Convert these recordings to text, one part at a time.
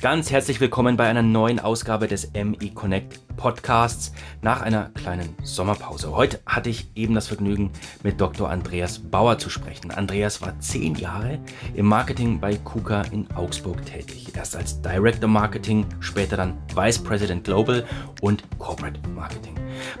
Ganz herzlich willkommen bei einer neuen Ausgabe des ME Connect Podcasts nach einer kleinen Sommerpause. Heute hatte ich eben das Vergnügen, mit Dr. Andreas Bauer zu sprechen. Andreas war zehn Jahre im Marketing bei KUKA in Augsburg tätig. Erst als Director Marketing, später dann Vice President Global und Corporate Marketing.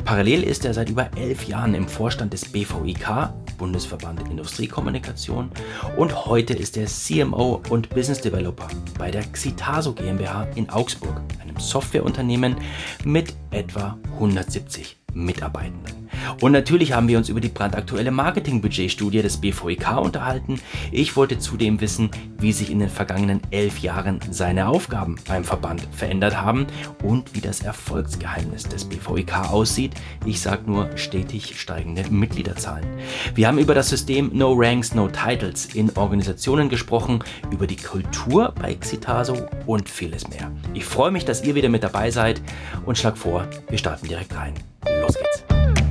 Parallel ist er seit über elf Jahren im Vorstand des BVIK, Bundesverband Industriekommunikation, und heute ist er CMO und Business Developer bei der Xitaso GmbH in Augsburg, Softwareunternehmen mit etwa 170 Mitarbeitenden. Und natürlich haben wir uns über die brandaktuelle Marketingbudgetstudie des BVIK unterhalten. Ich wollte zudem wissen, wie sich in den vergangenen elf Jahren seine Aufgaben beim Verband verändert haben und wie das Erfolgsgeheimnis des BVIK aussieht. Ich sage nur stetig steigende Mitgliederzahlen. Wir haben über das System No Ranks, No Titles in Organisationen gesprochen, über die Kultur bei Xitaso und vieles mehr. Ich freue mich, dass ihr wieder mit dabei seid und schlage vor, wir starten direkt rein. Los geht's.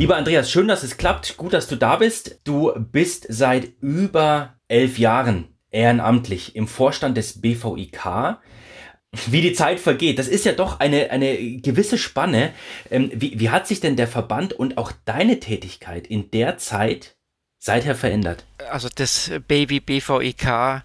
Lieber Andreas, schön, dass es klappt. Gut, dass du da bist. Du bist seit über elf Jahren ehrenamtlich im Vorstand des BVIK. Wie die Zeit vergeht, das ist ja doch eine, eine gewisse Spanne. Ähm, wie, wie hat sich denn der Verband und auch deine Tätigkeit in der Zeit seither verändert? Also das Baby BVIK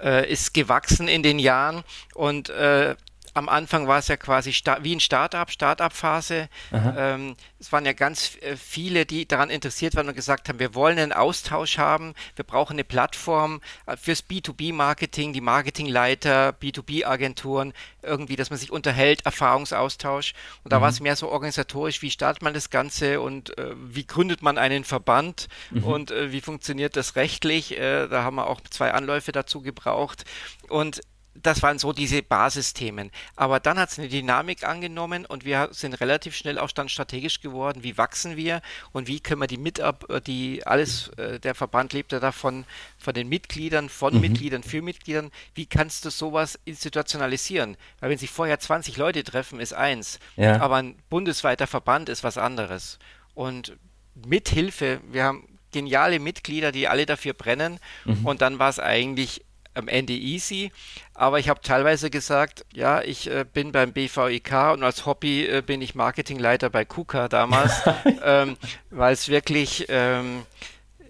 äh, ist gewachsen in den Jahren und äh, am Anfang war es ja quasi wie ein Startup, Startup-Phase. Ähm, es waren ja ganz äh, viele, die daran interessiert waren und gesagt haben, wir wollen einen Austausch haben, wir brauchen eine Plattform äh, fürs B2B-Marketing, die Marketingleiter, B2B-Agenturen, irgendwie, dass man sich unterhält, Erfahrungsaustausch. Und da mhm. war es mehr so organisatorisch, wie startet man das Ganze und äh, wie gründet man einen Verband mhm. und äh, wie funktioniert das rechtlich. Äh, da haben wir auch zwei Anläufe dazu gebraucht. Und das waren so diese Basisthemen. Aber dann hat es eine Dynamik angenommen und wir sind relativ schnell auch dann strategisch geworden. Wie wachsen wir und wie können wir die Mitab, äh, die alles, äh, der Verband lebt ja davon, von den Mitgliedern, von mhm. Mitgliedern für Mitgliedern. Wie kannst du sowas institutionalisieren? Weil wenn sich vorher 20 Leute treffen, ist eins. Ja. Aber ein bundesweiter Verband ist was anderes. Und mit Hilfe, wir haben geniale Mitglieder, die alle dafür brennen. Mhm. Und dann war es eigentlich am Ende easy. Aber ich habe teilweise gesagt, ja, ich äh, bin beim BVIK und als Hobby äh, bin ich Marketingleiter bei KUKA damals, ähm, weil es wirklich ähm,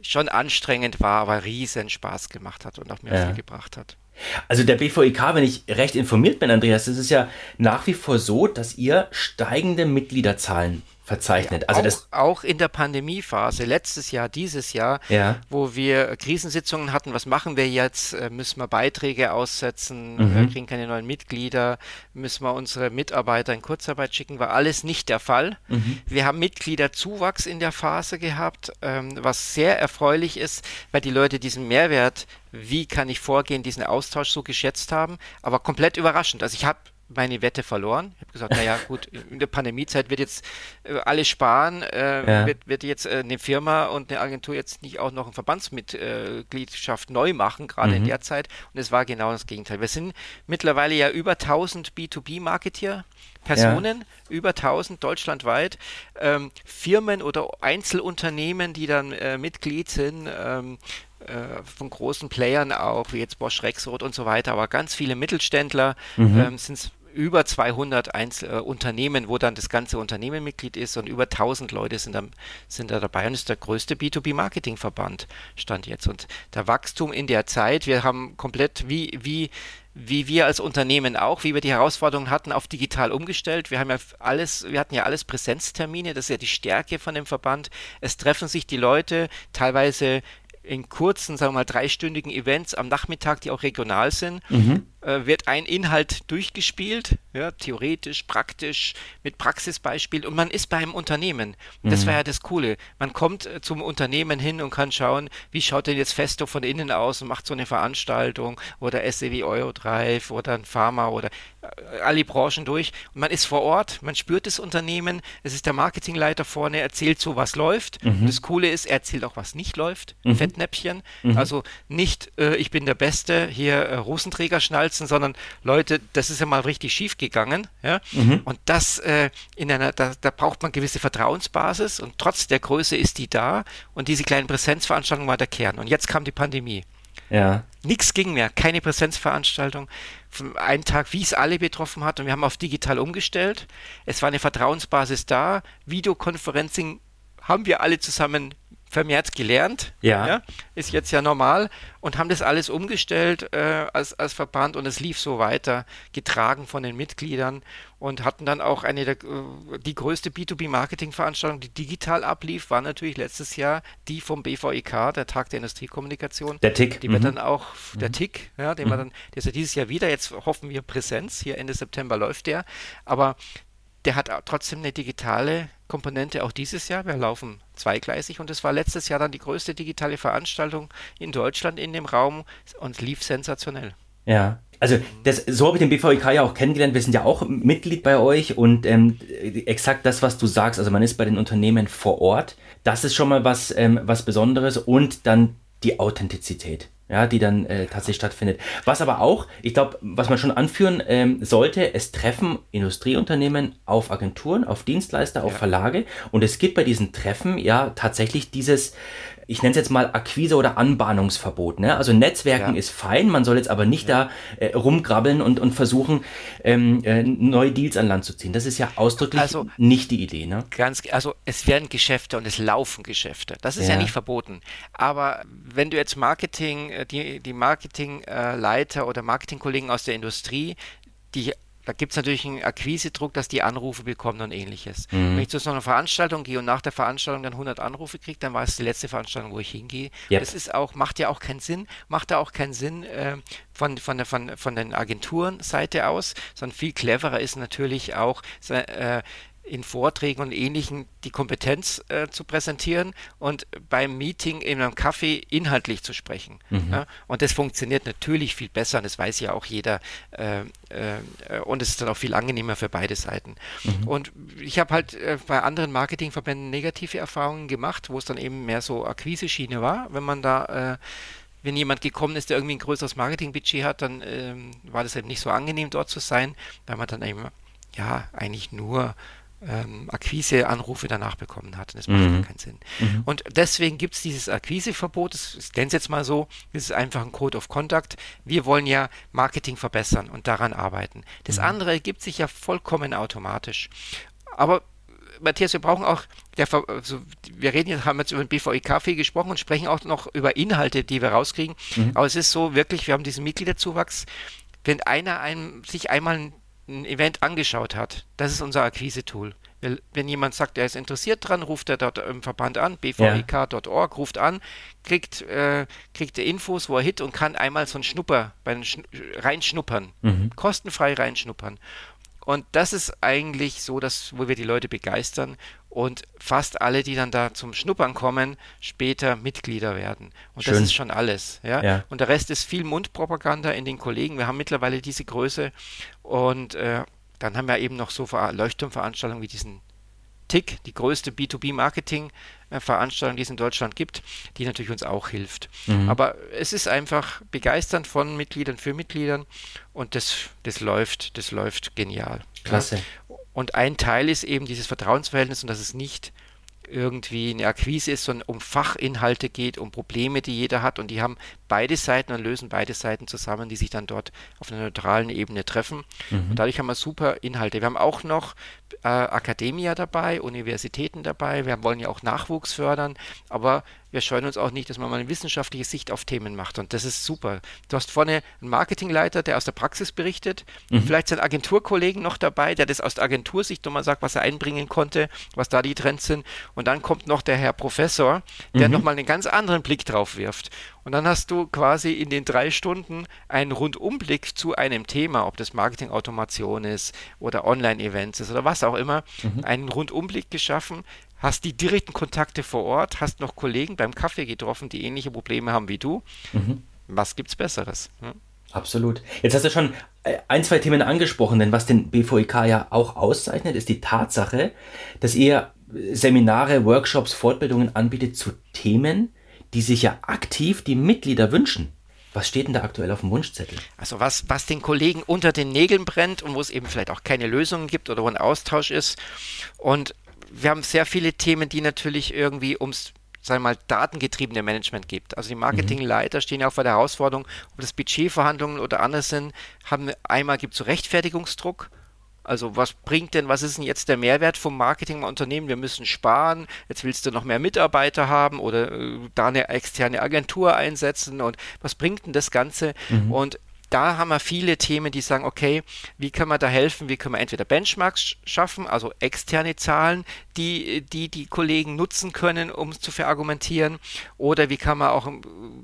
schon anstrengend war, aber riesen Spaß gemacht hat und auch mir ja. viel gebracht hat. Also der BVIK, wenn ich recht informiert bin, Andreas, ist es ja nach wie vor so, dass ihr steigende Mitgliederzahlen verzeichnet. Ja, also auch, das auch in der Pandemiephase, letztes Jahr, dieses Jahr, ja. wo wir Krisensitzungen hatten, was machen wir jetzt? Äh, müssen wir Beiträge aussetzen? Mhm. kriegen keine neuen Mitglieder? Müssen wir unsere Mitarbeiter in Kurzarbeit schicken? War alles nicht der Fall. Mhm. Wir haben Mitgliederzuwachs in der Phase gehabt, ähm, was sehr erfreulich ist, weil die Leute diesen Mehrwert, wie kann ich vorgehen, diesen Austausch so geschätzt haben, aber komplett überraschend. Also ich habe meine Wette verloren. Ich habe gesagt, naja, gut, in der Pandemiezeit wird jetzt äh, alles sparen, äh, ja. wird, wird jetzt äh, eine Firma und eine Agentur jetzt nicht auch noch eine Verbandsmitgliedschaft neu machen, gerade mhm. in der Zeit. Und es war genau das Gegenteil. Wir sind mittlerweile ja über 1000 B2B-Marketeer. Personen, ja. über 1000 deutschlandweit, ähm, Firmen oder Einzelunternehmen, die dann äh, Mitglied sind, ähm, äh, von großen Playern auch, wie jetzt Bosch, Rexroth und so weiter, aber ganz viele Mittelständler mhm. ähm, sind über 200 Einzel äh, Unternehmen, wo dann das ganze Unternehmen Mitglied ist und über 1000 Leute sind da, sind da dabei und ist der größte B2B-Marketing-Verband, stand jetzt. Und der Wachstum in der Zeit, wir haben komplett wie, wie, wie wir als Unternehmen auch, wie wir die Herausforderungen hatten, auf digital umgestellt. Wir haben ja alles, wir hatten ja alles Präsenztermine, das ist ja die Stärke von dem Verband. Es treffen sich die Leute teilweise in kurzen, sagen wir mal, dreistündigen Events am Nachmittag, die auch regional sind. Mhm äh, wird ein Inhalt durchgespielt, ja, theoretisch, praktisch, mit Praxisbeispiel und man ist beim Unternehmen. Und das mhm. war ja das Coole. Man kommt äh, zum Unternehmen hin und kann schauen, wie schaut denn jetzt Festo von innen aus und macht so eine Veranstaltung oder SEW Eurodrive oder ein Pharma oder äh, alle Branchen durch. Und man ist vor Ort, man spürt das Unternehmen, es ist der Marketingleiter vorne, erzählt so, was läuft. Mhm. Das Coole ist, er erzählt auch, was nicht läuft. Mhm. Fettnäpfchen. Mhm. Also nicht, ich bin der Beste, hier äh, Rosenträger aufsetzen, sondern Leute, das ist ja mal richtig schief gegangen. Ja? Mhm. Und das äh, in einer, da, da braucht man gewisse Vertrauensbasis und trotz der Größe ist die da und diese kleinen Präsenzveranstaltungen war der Kern. Und jetzt kam die Pandemie. Ja. Nichts ging mehr, keine Präsenzveranstaltung. Einen Tag, wie es alle betroffen hat, und wir haben auf digital umgestellt. Es war eine Vertrauensbasis da. Videokonferencing haben wir alle zusammen vermehrt gelernt. Ja. ja. Ist jetzt ja normal und haben das alles umgestellt äh, als, als Verband und es lief so weiter, getragen von den Mitgliedern und hatten dann auch eine der, äh, die größte B2B-Marketing-Veranstaltung, die digital ablief, war natürlich letztes Jahr die vom BVIK, der Tag der Industriekommunikation. Der TIC. Die mhm. wird dann auch, der mhm. TIC, ja, den mhm. wir dann, der ist ja dieses Jahr wieder, jetzt hoffen wir Präsenz, hier Ende September läuft der, aber der hat trotzdem eine digitale Komponente auch dieses Jahr. Wir laufen zweigleisig und es war letztes Jahr dann die größte digitale Veranstaltung in Deutschland in dem Raum und lief sensationell. Ja, also das, so habe ich den BVIK ja auch kennengelernt. Wir sind ja auch Mitglied bei euch und ähm, exakt das, was du sagst. Also man ist bei den Unternehmen vor Ort. Das ist schon mal was, ähm, was Besonderes und dann die Authentizität ja, die dann äh, tatsächlich stattfindet. Was aber auch, ich glaube, was man schon anführen ähm, sollte, es treffen Industrieunternehmen auf Agenturen, auf Dienstleister, auf ja. Verlage und es gibt bei diesen Treffen ja tatsächlich dieses ich nenne es jetzt mal Akquise- oder Anbahnungsverbot. Ne? Also Netzwerken ja. ist fein, man soll jetzt aber nicht ja. da äh, rumgrabbeln und, und versuchen, ähm, äh, neue Deals an Land zu ziehen. Das ist ja ausdrücklich also, nicht die Idee. Ne? Ganz, also es werden Geschäfte und es laufen Geschäfte. Das ist ja, ja nicht verboten. Aber wenn du jetzt Marketing, die, die Marketingleiter oder Marketingkollegen aus der Industrie, die da gibt es natürlich einen Akquisedruck, dass die Anrufe bekommen und ähnliches. Mhm. Wenn ich zu so einer Veranstaltung gehe und nach der Veranstaltung dann 100 Anrufe kriege, dann war es die letzte Veranstaltung, wo ich hingehe. Yep. Das ist auch, macht ja auch keinen Sinn, macht da auch keinen Sinn äh, von, von, der, von, von den Agenturenseite aus, sondern viel cleverer ist natürlich auch äh, in Vorträgen und Ähnlichen die Kompetenz äh, zu präsentieren und beim Meeting in einem Kaffee inhaltlich zu sprechen. Mhm. Ja? Und das funktioniert natürlich viel besser und das weiß ja auch jeder. Äh, äh, und es ist dann auch viel angenehmer für beide Seiten. Mhm. Und ich habe halt äh, bei anderen Marketingverbänden negative Erfahrungen gemacht, wo es dann eben mehr so Akquise-Schiene war, wenn man da äh, wenn jemand gekommen ist, der irgendwie ein größeres Marketingbudget hat, dann ähm, war das eben nicht so angenehm, dort zu sein, weil man dann eben ja eigentlich nur ähm, Akquise-Anrufe danach bekommen hat. das macht mhm. keinen Sinn. Mhm. Und deswegen gibt es dieses Akquiseverbot, ich nenne es jetzt mal so, das ist einfach ein Code of Conduct. Wir wollen ja Marketing verbessern und daran arbeiten. Das mhm. andere ergibt sich ja vollkommen automatisch. Aber Matthias, wir brauchen auch, der, also wir reden jetzt, haben jetzt über den BVIK viel gesprochen und sprechen auch noch über Inhalte, die wir rauskriegen. Mhm. Aber es ist so wirklich, wir haben diesen Mitgliederzuwachs. Wenn einer einem, sich einmal ein Event angeschaut hat, das ist unser Akquise-Tool. Wenn jemand sagt, er ist interessiert dran, ruft er dort im Verband an, bvik.org, ruft an, kriegt, äh, kriegt Infos, wo er hit und kann einmal so ein Schnupper, bei Schn reinschnuppern, mhm. kostenfrei reinschnuppern. Und das ist eigentlich so, dass, wo wir die Leute begeistern und fast alle, die dann da zum Schnuppern kommen, später Mitglieder werden. Und Schön. das ist schon alles. Ja? ja? Und der Rest ist viel Mundpropaganda in den Kollegen. Wir haben mittlerweile diese Größe und äh, dann haben wir eben noch so Leuchtturmveranstaltungen wie diesen TIC, die größte B2B-Marketing-Veranstaltung, die es in Deutschland gibt, die natürlich uns auch hilft. Mhm. Aber es ist einfach begeisternd von Mitgliedern für Mitgliedern und das, das läuft, das läuft genial. Klasse. Ja. Und ein Teil ist eben dieses Vertrauensverhältnis und dass es nicht irgendwie eine Akquise ist, sondern um Fachinhalte geht, um Probleme, die jeder hat und die haben beide Seiten und lösen beide Seiten zusammen, die sich dann dort auf einer neutralen Ebene treffen. Mhm. Und dadurch haben wir super Inhalte. Wir haben auch noch äh, Akademia dabei, Universitäten dabei. Wir wollen ja auch Nachwuchs fördern, aber wir scheuen uns auch nicht, dass man mal eine wissenschaftliche Sicht auf Themen macht. Und das ist super. Du hast vorne einen Marketingleiter, der aus der Praxis berichtet, mhm. vielleicht seinen Agenturkollegen noch dabei, der das aus der Agentursicht nochmal sagt, was er einbringen konnte, was da die Trends sind. Und dann kommt noch der Herr Professor, der mhm. nochmal einen ganz anderen Blick drauf wirft. Und dann hast du quasi in den drei Stunden einen Rundumblick zu einem Thema, ob das Marketing-Automation ist oder Online-Events ist oder was auch immer, mhm. einen Rundumblick geschaffen, hast die direkten Kontakte vor Ort, hast noch Kollegen beim Kaffee getroffen, die ähnliche Probleme haben wie du. Mhm. Was gibt's Besseres? Hm? Absolut. Jetzt hast du schon äh, ein, zwei Themen angesprochen, denn was den BVIK ja auch auszeichnet, ist die Tatsache, dass ihr Seminare, Workshops, Fortbildungen anbietet zu Themen, die sich ja aktiv die Mitglieder wünschen. Was steht denn da aktuell auf dem Wunschzettel? Also was, was den Kollegen unter den Nägeln brennt und wo es eben vielleicht auch keine Lösungen gibt oder wo ein Austausch ist. Und wir haben sehr viele Themen, die natürlich irgendwie ums sagen wir mal, datengetriebene Management gibt. Also die Marketingleiter stehen ja auch vor der Herausforderung, ob das Budgetverhandlungen oder anders sind, haben einmal gibt es so Rechtfertigungsdruck, also was bringt denn, was ist denn jetzt der Mehrwert vom Marketing im Unternehmen? Wir müssen sparen, jetzt willst du noch mehr Mitarbeiter haben oder äh, da eine externe Agentur einsetzen und was bringt denn das Ganze? Mhm. Und da haben wir viele Themen, die sagen, okay, wie können wir da helfen? Wie können wir entweder Benchmarks schaffen, also externe Zahlen, die die, die Kollegen nutzen können, um zu verargumentieren, oder wie kann man auch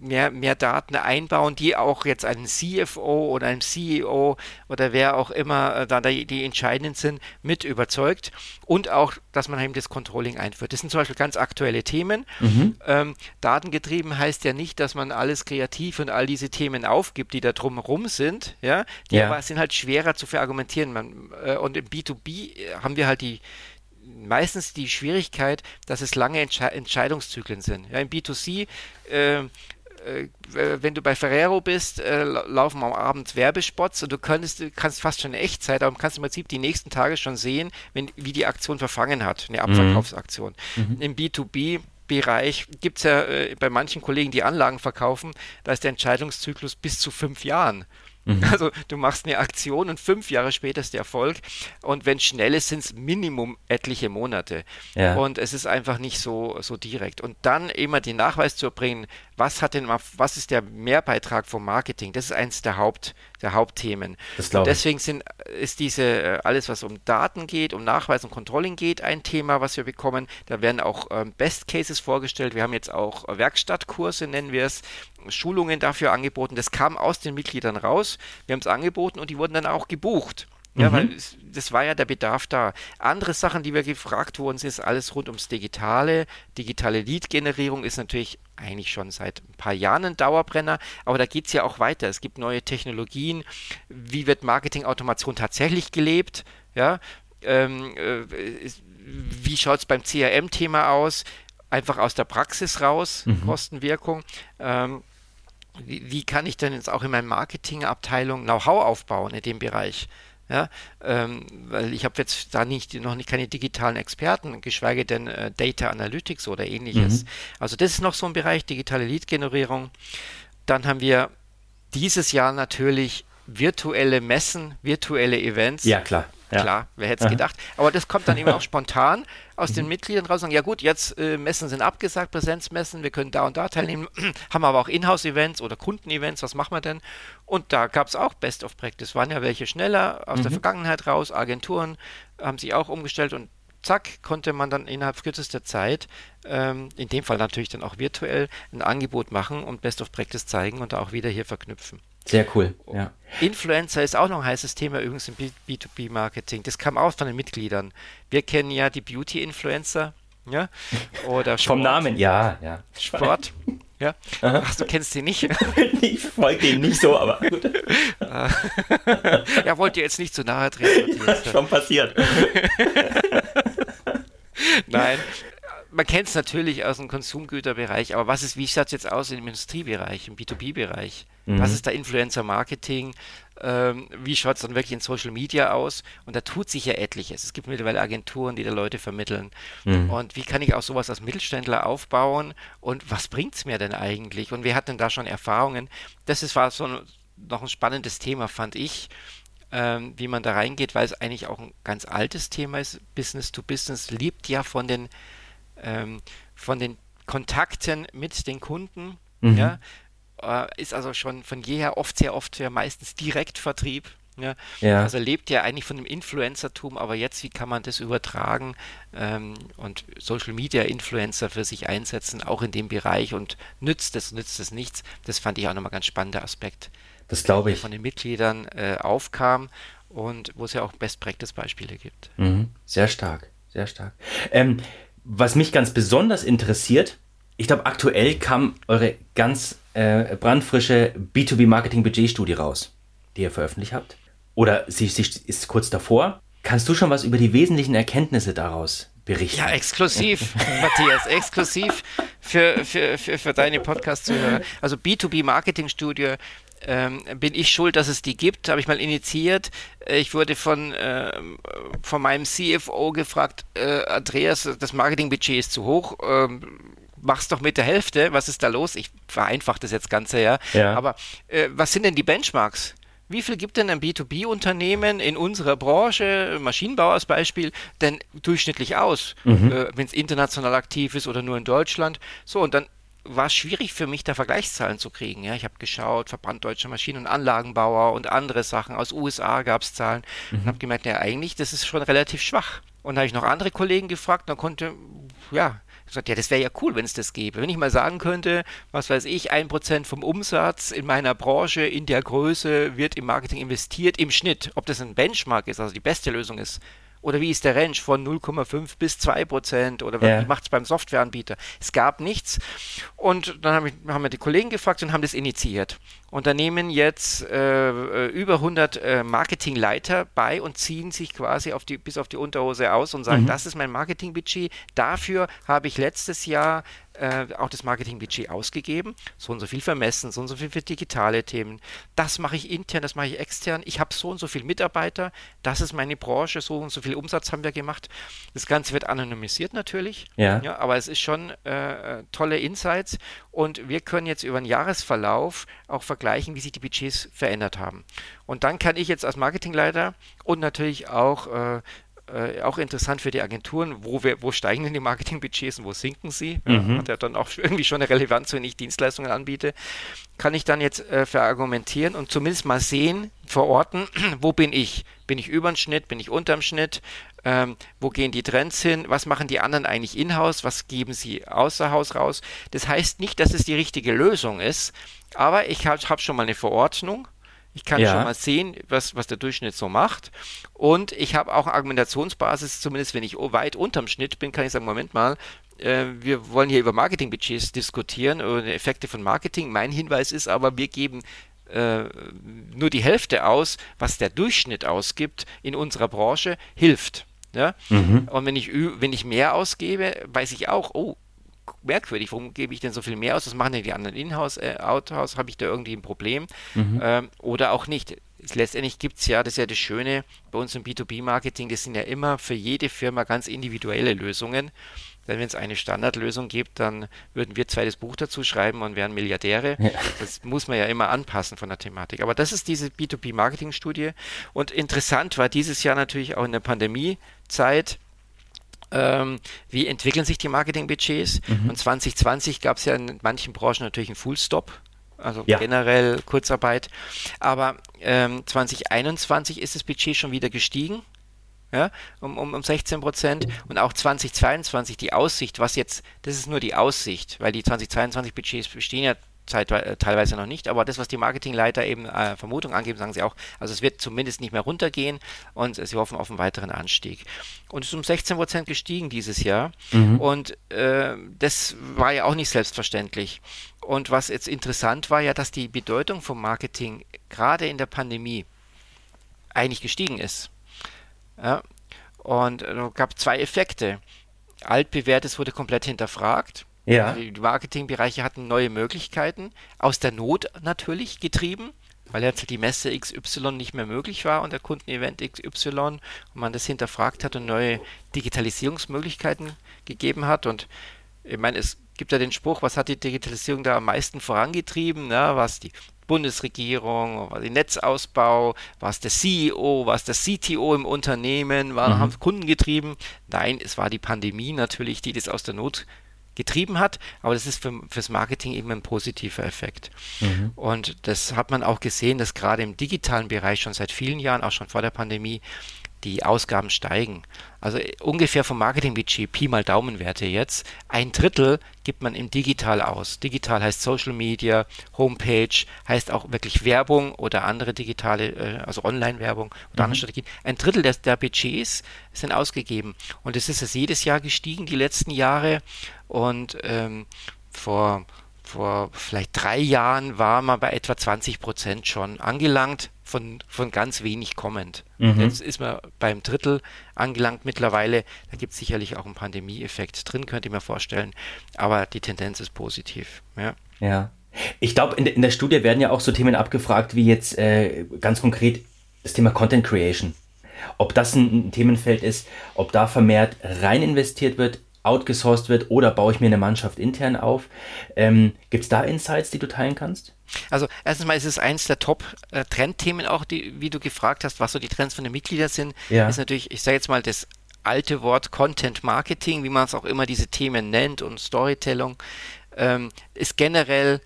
mehr, mehr Daten einbauen, die auch jetzt einen CFO oder einen CEO oder wer auch immer äh, da die, die entscheidend sind, mit überzeugt und auch, dass man eben das Controlling einführt. Das sind zum Beispiel ganz aktuelle Themen. Mhm. Ähm, datengetrieben heißt ja nicht, dass man alles kreativ und all diese Themen aufgibt, die da drumherum sind, ja, die ja. aber sind halt schwerer zu verargumentieren. Man, äh, und im B2B äh, haben wir halt die meistens die Schwierigkeit, dass es lange Entsche Entscheidungszyklen sind. Ja, Im B2C äh, äh, wenn du bei Ferrero bist, äh, laufen am Abend Werbespots und du könntest, kannst fast schon in Echtzeit, aber kannst im Prinzip die nächsten Tage schon sehen, wenn, wie die Aktion verfangen hat, eine mhm. Abverkaufsaktion. Mhm. Im B2B Bereich gibt es ja äh, bei manchen Kollegen, die Anlagen verkaufen, da ist der Entscheidungszyklus bis zu fünf Jahren. Mhm. Also du machst eine Aktion und fünf Jahre später ist der Erfolg. Und wenn es schnell ist, sind es Minimum etliche Monate. Ja. Und es ist einfach nicht so, so direkt. Und dann immer den Nachweis zu erbringen, was hat denn was ist der Mehrbeitrag vom Marketing? Das ist eins der Haupt, der Hauptthemen. Und deswegen sind, ist diese, äh, alles was um Daten geht, um Nachweis und Controlling geht, ein Thema, was wir bekommen. Da werden auch ähm, Best Cases vorgestellt. Wir haben jetzt auch Werkstattkurse, nennen wir es, Schulungen dafür angeboten. Das kam aus den Mitgliedern raus. Wir haben es angeboten und die wurden dann auch gebucht. Ja, mhm. weil es, das war ja der Bedarf da. Andere Sachen, die wir gefragt wurden, ist alles rund ums Digitale. Digitale Lead-Generierung ist natürlich eigentlich schon seit ein paar Jahren ein Dauerbrenner, aber da geht es ja auch weiter. Es gibt neue Technologien. Wie wird Marketing-Automation tatsächlich gelebt? Ja, ähm, äh, wie schaut es beim CRM-Thema aus? Einfach aus der Praxis raus, mhm. Kostenwirkung. Ähm, wie, wie, kann ich denn jetzt auch in meiner Marketingabteilung Know-how aufbauen in dem Bereich? Ja, ähm, weil ich habe jetzt da nicht noch nicht keine digitalen Experten, geschweige denn äh, Data Analytics oder ähnliches. Mhm. Also das ist noch so ein Bereich digitale Lead-Generierung. Dann haben wir dieses Jahr natürlich virtuelle Messen, virtuelle Events. Ja, klar. Ja. Klar, wer hätte es gedacht. Aber das kommt dann immer auch spontan aus den mhm. Mitgliedern raus. Sagen, ja gut, jetzt äh, Messen sind abgesagt, Präsenzmessen, wir können da und da teilnehmen, haben aber auch Inhouse-Events oder Kundenevents, was machen wir denn? Und da gab es auch Best of Practice. Waren ja welche schneller aus mhm. der Vergangenheit raus, Agenturen haben sich auch umgestellt und zack, konnte man dann innerhalb kürzester Zeit, ähm, in dem Fall natürlich dann auch virtuell, ein Angebot machen und Best of Practice zeigen und auch wieder hier verknüpfen. Sehr cool. Ja. Influencer ist auch noch ein heißes Thema übrigens im B2B-Marketing. Das kam auch von den Mitgliedern. Wir kennen ja die Beauty-Influencer. Ja? Oder Sport. Vom Namen, ja, ja. Sport. Ja. Ach, du kennst sie nicht? ich folge denen nicht so, aber gut. ja, wollt ihr jetzt nicht zu nahe treten? Schon passiert. Nein, man kennt es natürlich aus dem Konsumgüterbereich, aber was ist, wie schaut es jetzt aus im Industriebereich, im B2B-Bereich? Mhm. Was ist da Influencer-Marketing? Ähm, wie schaut es dann wirklich in Social Media aus? Und da tut sich ja etliches. Es gibt mittlerweile Agenturen, die da Leute vermitteln. Mhm. Und wie kann ich auch sowas als Mittelständler aufbauen? Und was bringt es mir denn eigentlich? Und wir hatten da schon Erfahrungen. Das ist, war so ein, noch ein spannendes Thema, fand ich. Ähm, wie man da reingeht, weil es eigentlich auch ein ganz altes Thema ist. Business to Business lebt ja von den ähm, von den Kontakten mit den Kunden. Mhm. Ja, äh, ist also schon von jeher oft, sehr oft, ja meistens Direktvertrieb. Ja? ja. Also lebt ja eigentlich von dem Influencertum, aber jetzt, wie kann man das übertragen ähm, und Social Media Influencer für sich einsetzen, auch in dem Bereich und nützt es, nützt es nichts? Das fand ich auch nochmal ganz spannender Aspekt. Das glaube ich. Von den Mitgliedern äh, aufkam und wo es ja auch Best-Practice-Beispiele gibt. Mhm. Sehr stark, sehr stark. Ähm, was mich ganz besonders interessiert, ich glaube, aktuell kam eure ganz äh, brandfrische B2B-Marketing-Budget-Studie raus, die ihr veröffentlicht habt. Oder sie, sie ist kurz davor. Kannst du schon was über die wesentlichen Erkenntnisse daraus berichten. Ja, exklusiv, Matthias, exklusiv für, für, für, für deine Podcast-Zuhörer. Also B2B-Marketing-Studie ähm, bin ich schuld, dass es die gibt, habe ich mal initiiert. Äh, ich wurde von, äh, von meinem CFO gefragt, äh, Andreas, das Marketingbudget ist zu hoch. Ähm, mach's doch mit der Hälfte, was ist da los? Ich vereinfache das jetzt Ganze, ja. ja. Aber äh, was sind denn die Benchmarks? Wie viel gibt denn ein B2B-Unternehmen in unserer Branche, Maschinenbau als Beispiel, denn durchschnittlich aus, mhm. äh, wenn es international aktiv ist oder nur in Deutschland? So, und dann war es schwierig für mich, da Vergleichszahlen zu kriegen. Ja, ich habe geschaut, Verband Deutscher Maschinen- und Anlagenbauer und andere Sachen. Aus USA gab es Zahlen mhm. und habe gemerkt, ja, eigentlich, das ist schon relativ schwach. Und da habe ich noch andere Kollegen gefragt, dann konnte, ja, gesagt, ja, das wäre ja cool, wenn es das gäbe. Wenn ich mal sagen könnte, was weiß ich, ein Prozent vom Umsatz in meiner Branche in der Größe wird im Marketing investiert im Schnitt. Ob das ein Benchmark ist, also die beste Lösung ist, oder wie ist der Range von 0,5 bis 2 Prozent? Oder ja. wie macht es beim Softwareanbieter? Es gab nichts. Und dann haben, haben wir die Kollegen gefragt und haben das initiiert. Und da nehmen jetzt äh, äh über 100 äh, Marketingleiter bei und ziehen sich quasi auf die, bis auf die Unterhose aus und sagen, mhm. das ist mein Marketingbudget. Dafür habe ich letztes Jahr äh, auch das Marketingbudget ausgegeben, so und so viel vermessen, so und so viel für digitale Themen. Das mache ich intern, das mache ich extern. Ich habe so und so viele Mitarbeiter, das ist meine Branche, so und so viel Umsatz haben wir gemacht. Das Ganze wird anonymisiert natürlich, ja. ja aber es ist schon äh, tolle Insights und wir können jetzt über den Jahresverlauf auch vergleichen, wie sich die Budgets verändert haben. Und dann kann ich jetzt als Marketingleiter und natürlich auch äh, äh, auch interessant für die Agenturen, wo, wir, wo steigen denn die Marketingbudgets und wo sinken sie? Mhm. Hat ja dann auch irgendwie schon eine Relevanz, wenn ich Dienstleistungen anbiete. Kann ich dann jetzt äh, verargumentieren und zumindest mal sehen, verorten, wo bin ich? Bin ich über dem Schnitt? Bin ich unterm Schnitt? Ähm, wo gehen die Trends hin? Was machen die anderen eigentlich in-house? Was geben sie außer Haus raus? Das heißt nicht, dass es die richtige Lösung ist, aber ich habe hab schon mal eine Verordnung ich kann ja. schon mal sehen, was, was der Durchschnitt so macht. Und ich habe auch Argumentationsbasis, zumindest wenn ich weit unterm Schnitt bin, kann ich sagen, Moment mal, äh, wir wollen hier über Marketingbudgets diskutieren oder Effekte von Marketing. Mein Hinweis ist aber, wir geben äh, nur die Hälfte aus, was der Durchschnitt ausgibt in unserer Branche, hilft. Ja? Mhm. Und wenn ich, wenn ich mehr ausgebe, weiß ich auch, oh, merkwürdig, warum gebe ich denn so viel mehr aus? Was machen denn die anderen Inhouse, äh, Outhouse? Habe ich da irgendwie ein Problem? Mhm. Ähm, oder auch nicht. Letztendlich gibt es ja, das ist ja das Schöne bei uns im B2B-Marketing, das sind ja immer für jede Firma ganz individuelle Lösungen. Denn wenn es eine Standardlösung gibt, dann würden wir zweites Buch dazu schreiben und wären Milliardäre. Ja. Das muss man ja immer anpassen von der Thematik. Aber das ist diese B2B-Marketing-Studie. Und interessant war dieses Jahr natürlich auch in der Pandemiezeit, ähm, wie entwickeln sich die Marketingbudgets. Mhm. Und 2020 gab es ja in manchen Branchen natürlich einen Fullstop, also ja. generell Kurzarbeit. Aber ähm, 2021 ist das Budget schon wieder gestiegen. Ja, um, um, um 16 Prozent und auch 2022 die Aussicht, was jetzt, das ist nur die Aussicht, weil die 2022 Budgets bestehen ja teilweise noch nicht, aber das, was die Marketingleiter eben äh, Vermutung angeben, sagen sie auch, also es wird zumindest nicht mehr runtergehen und sie hoffen auf einen weiteren Anstieg. Und es ist um 16 Prozent gestiegen dieses Jahr mhm. und äh, das war ja auch nicht selbstverständlich. Und was jetzt interessant war ja, dass die Bedeutung vom Marketing gerade in der Pandemie eigentlich gestiegen ist. Ja, und es äh, gab zwei Effekte. Altbewährtes wurde komplett hinterfragt ja. Die Marketingbereiche hatten neue Möglichkeiten, aus der Not natürlich getrieben, weil jetzt die Messe XY nicht mehr möglich war und der Kundenevent XY und man das hinterfragt hat und neue Digitalisierungsmöglichkeiten gegeben hat. Und ich meine, es gibt ja den Spruch, was hat die Digitalisierung da am meisten vorangetrieben? Ja, was die Bundesregierung, war der Netzausbau, war es der CEO, war es der CTO im Unternehmen, war, mhm. haben Kunden getrieben? Nein, es war die Pandemie natürlich, die das aus der Not getrieben hat, aber das ist für, fürs Marketing eben ein positiver Effekt. Mhm. Und das hat man auch gesehen, dass gerade im digitalen Bereich schon seit vielen Jahren, auch schon vor der Pandemie, die Ausgaben steigen. Also äh, ungefähr vom Marketingbudget, Pi mal Daumenwerte jetzt, ein Drittel gibt man im Digital aus. Digital heißt Social Media, Homepage, heißt auch wirklich Werbung oder andere digitale, äh, also Online-Werbung oder mhm. andere Strategien. Ein Drittel der, der Budgets sind ausgegeben. Und es ist jetzt jedes Jahr gestiegen, die letzten Jahre. Und ähm, vor, vor vielleicht drei Jahren war man bei etwa 20 Prozent schon angelangt von, von ganz wenig kommend. Mhm. Jetzt ist man beim Drittel angelangt mittlerweile. Da gibt es sicherlich auch einen Pandemie-Effekt drin, könnte ich mir vorstellen. Aber die Tendenz ist positiv. Ja. ja. Ich glaube, in, in, der Studie werden ja auch so Themen abgefragt, wie jetzt äh, ganz konkret das Thema Content Creation. Ob das ein, ein Themenfeld ist, ob da vermehrt rein investiert wird, outgesourced wird oder baue ich mir eine Mannschaft intern auf. Ähm, Gibt es da Insights, die du teilen kannst? Also erstens mal ist es eins der Top-Trendthemen auch, die, wie du gefragt hast, was so die Trends von den Mitgliedern sind, ja. ist natürlich, ich sage jetzt mal, das alte Wort Content Marketing, wie man es auch immer diese Themen nennt und Storytelling, ähm, ist generell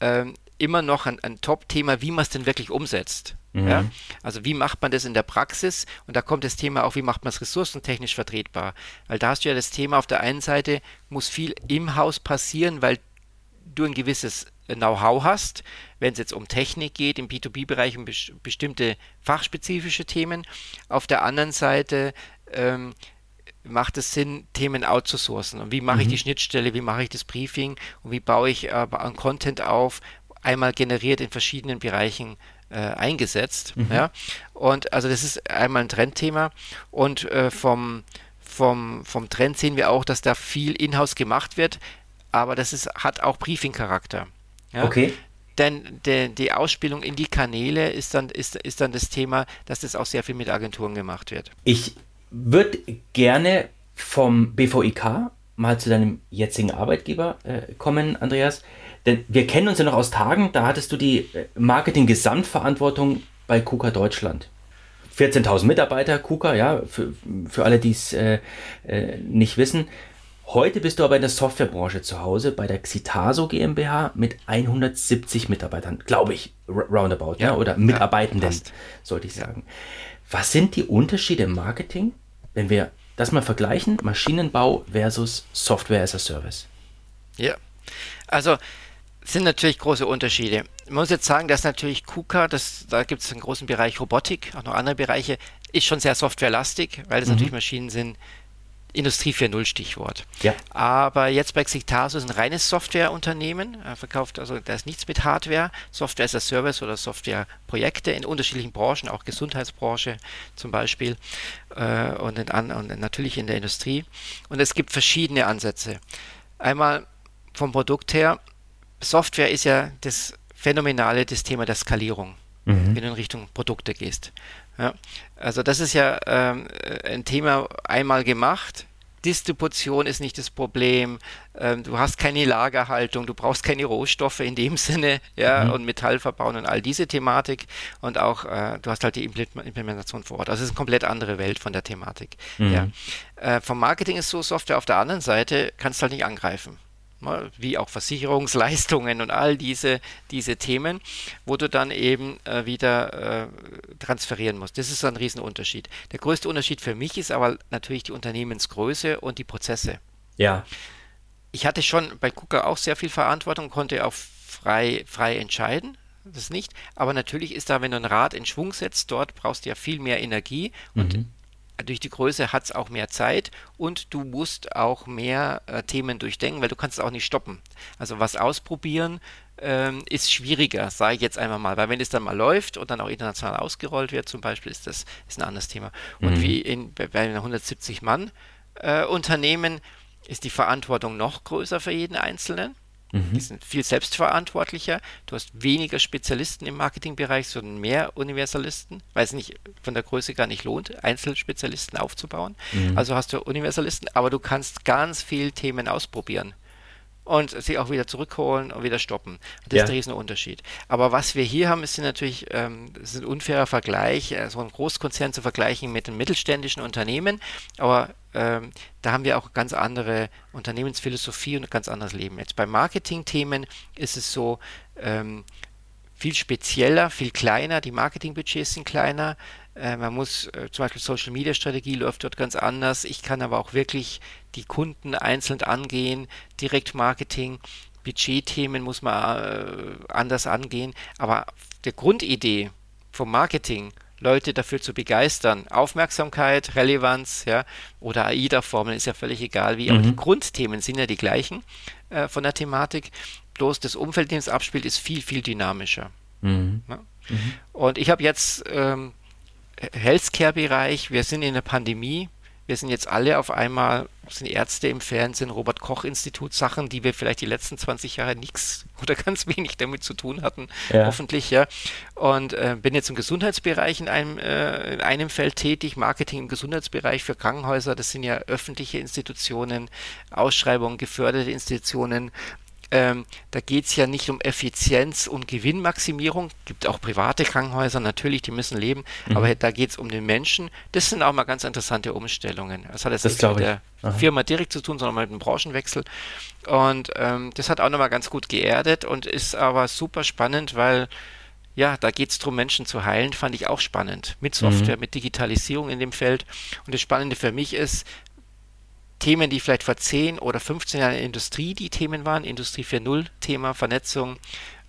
ähm, immer noch ein, ein Top-Thema, wie man es denn wirklich umsetzt. Mhm. Ja? Also wie macht man das in der Praxis? Und da kommt das Thema auch, wie macht man es ressourcentechnisch vertretbar? Weil da hast du ja das Thema, auf der einen Seite muss viel im Haus passieren, weil du ein gewisses Know-how hast, wenn es jetzt um Technik geht, im B2B-Bereich um bes bestimmte fachspezifische Themen. Auf der anderen Seite ähm, macht es Sinn, Themen outzusourcen. Und wie mache mhm. ich die Schnittstelle, wie mache ich das Briefing und wie baue ich äh, an Content auf, einmal generiert in verschiedenen Bereichen äh, eingesetzt. Mhm. Ja? Und also das ist einmal ein Trendthema. Und äh, vom, vom, vom Trend sehen wir auch, dass da viel in-house gemacht wird, aber das ist, hat auch Briefing-Charakter. Ja? Okay. Denn de, die Ausspielung in die Kanäle ist dann, ist, ist dann das Thema, dass das auch sehr viel mit Agenturen gemacht wird. Ich würde gerne vom BVIK mal zu deinem jetzigen Arbeitgeber äh, kommen, Andreas. Denn wir kennen uns ja noch aus Tagen, da hattest du die äh, Marketing-Gesamtverantwortung bei KUKA Deutschland. 14.000 Mitarbeiter, KUKA, ja, für, für alle, die es äh, äh, nicht wissen. Heute bist du aber in der Softwarebranche zu Hause bei der Xitaso GmbH mit 170 Mitarbeitern, glaube ich, roundabout, ja, ja oder Mitarbeitenden, ja, sollte ich sagen. Was sind die Unterschiede im Marketing, wenn wir das mal vergleichen, Maschinenbau versus Software as a Service? Ja, also sind natürlich große Unterschiede. Man muss jetzt sagen, dass natürlich KUKA, das, da gibt es einen großen Bereich Robotik, auch noch andere Bereiche, ist schon sehr softwarelastig, weil das mhm. natürlich Maschinen sind, Industrie 4.0 Stichwort. Ja. Aber jetzt bei Xictaso ist ein reines Softwareunternehmen, er verkauft also da ist nichts mit Hardware, Software as a Service oder Softwareprojekte in unterschiedlichen Branchen, auch Gesundheitsbranche zum Beispiel äh, und, in, und natürlich in der Industrie. Und es gibt verschiedene Ansätze. Einmal vom Produkt her, Software ist ja das Phänomenale, das Thema der Skalierung, mhm. wenn du in Richtung Produkte gehst. Ja, also das ist ja ähm, ein Thema einmal gemacht. Distribution ist nicht das Problem. Ähm, du hast keine Lagerhaltung, du brauchst keine Rohstoffe in dem Sinne, ja, mhm. und Metallverbauen und all diese Thematik. Und auch, äh, du hast halt die Implementation vor Ort. Also es ist eine komplett andere Welt von der Thematik. Mhm. Ja. Äh, vom Marketing ist so Software auf der anderen Seite, kannst du halt nicht angreifen wie auch Versicherungsleistungen und all diese, diese Themen, wo du dann eben äh, wieder äh, transferieren musst. Das ist ein Riesenunterschied. Der größte Unterschied für mich ist aber natürlich die Unternehmensgröße und die Prozesse. Ja. Ich hatte schon bei KUKA auch sehr viel Verantwortung, konnte auch frei, frei entscheiden. Das nicht. Aber natürlich ist da, wenn du ein Rad in Schwung setzt, dort brauchst du ja viel mehr Energie und mhm durch die Größe hat es auch mehr Zeit und du musst auch mehr äh, Themen durchdenken, weil du kannst es auch nicht stoppen. Also was ausprobieren ähm, ist schwieriger, sage ich jetzt einmal mal, weil wenn es dann mal läuft und dann auch international ausgerollt wird, zum Beispiel, ist das ist ein anderes Thema. Und mhm. wie in, bei einem 170 Mann äh, Unternehmen ist die Verantwortung noch größer für jeden Einzelnen. Mhm. Die sind viel selbstverantwortlicher. Du hast weniger Spezialisten im Marketingbereich, sondern mehr Universalisten, weil es nicht von der Größe gar nicht lohnt, Einzelspezialisten aufzubauen. Mhm. Also hast du Universalisten, aber du kannst ganz viele Themen ausprobieren und sie auch wieder zurückholen und wieder stoppen. Das ja. ist der Riesenunterschied. Aber was wir hier haben, ist natürlich ähm, ist ein unfairer Vergleich, äh, so ein Großkonzern zu vergleichen mit einem mittelständischen Unternehmen. Aber ähm, da haben wir auch ganz andere Unternehmensphilosophie und ein ganz anderes Leben. Jetzt bei Marketing-Themen ist es so, ähm, viel spezieller, viel kleiner, die Marketingbudgets sind kleiner, äh, man muss äh, zum Beispiel Social Media Strategie läuft dort ganz anders. Ich kann aber auch wirklich die Kunden einzeln angehen, Direktmarketing, Budgetthemen muss man äh, anders angehen. Aber der Grundidee vom Marketing, Leute dafür zu begeistern, Aufmerksamkeit, Relevanz, ja, oder AIDA-Formeln ist ja völlig egal, wie mhm. auch die Grundthemen sind ja die gleichen äh, von der Thematik. Bloß das Umfeld, in dem es abspielt, ist viel, viel dynamischer. Mhm. Ja. Mhm. Und ich habe jetzt ähm, Healthcare-Bereich, wir sind in der Pandemie, wir sind jetzt alle auf einmal, sind Ärzte im Fernsehen, Robert Koch Institut, Sachen, die wir vielleicht die letzten 20 Jahre nichts oder ganz wenig damit zu tun hatten, ja. hoffentlich, ja. Und äh, bin jetzt im Gesundheitsbereich in einem, äh, in einem Feld tätig, Marketing im Gesundheitsbereich für Krankenhäuser, das sind ja öffentliche Institutionen, Ausschreibungen, geförderte Institutionen, ähm, da geht es ja nicht um Effizienz und Gewinnmaximierung. Gibt auch private Krankenhäuser, natürlich, die müssen leben, mhm. aber da geht es um den Menschen. Das sind auch mal ganz interessante Umstellungen. Das hat jetzt das nicht mit der Aha. Firma direkt zu tun, sondern mit einem Branchenwechsel. Und ähm, das hat auch nochmal ganz gut geerdet und ist aber super spannend, weil ja, da geht es darum, Menschen zu heilen, fand ich auch spannend. Mit Software, mhm. mit Digitalisierung in dem Feld. Und das Spannende für mich ist, Themen, die vielleicht vor 10 oder 15 Jahren in der Industrie die Themen waren, Industrie 4.0 Thema, Vernetzung,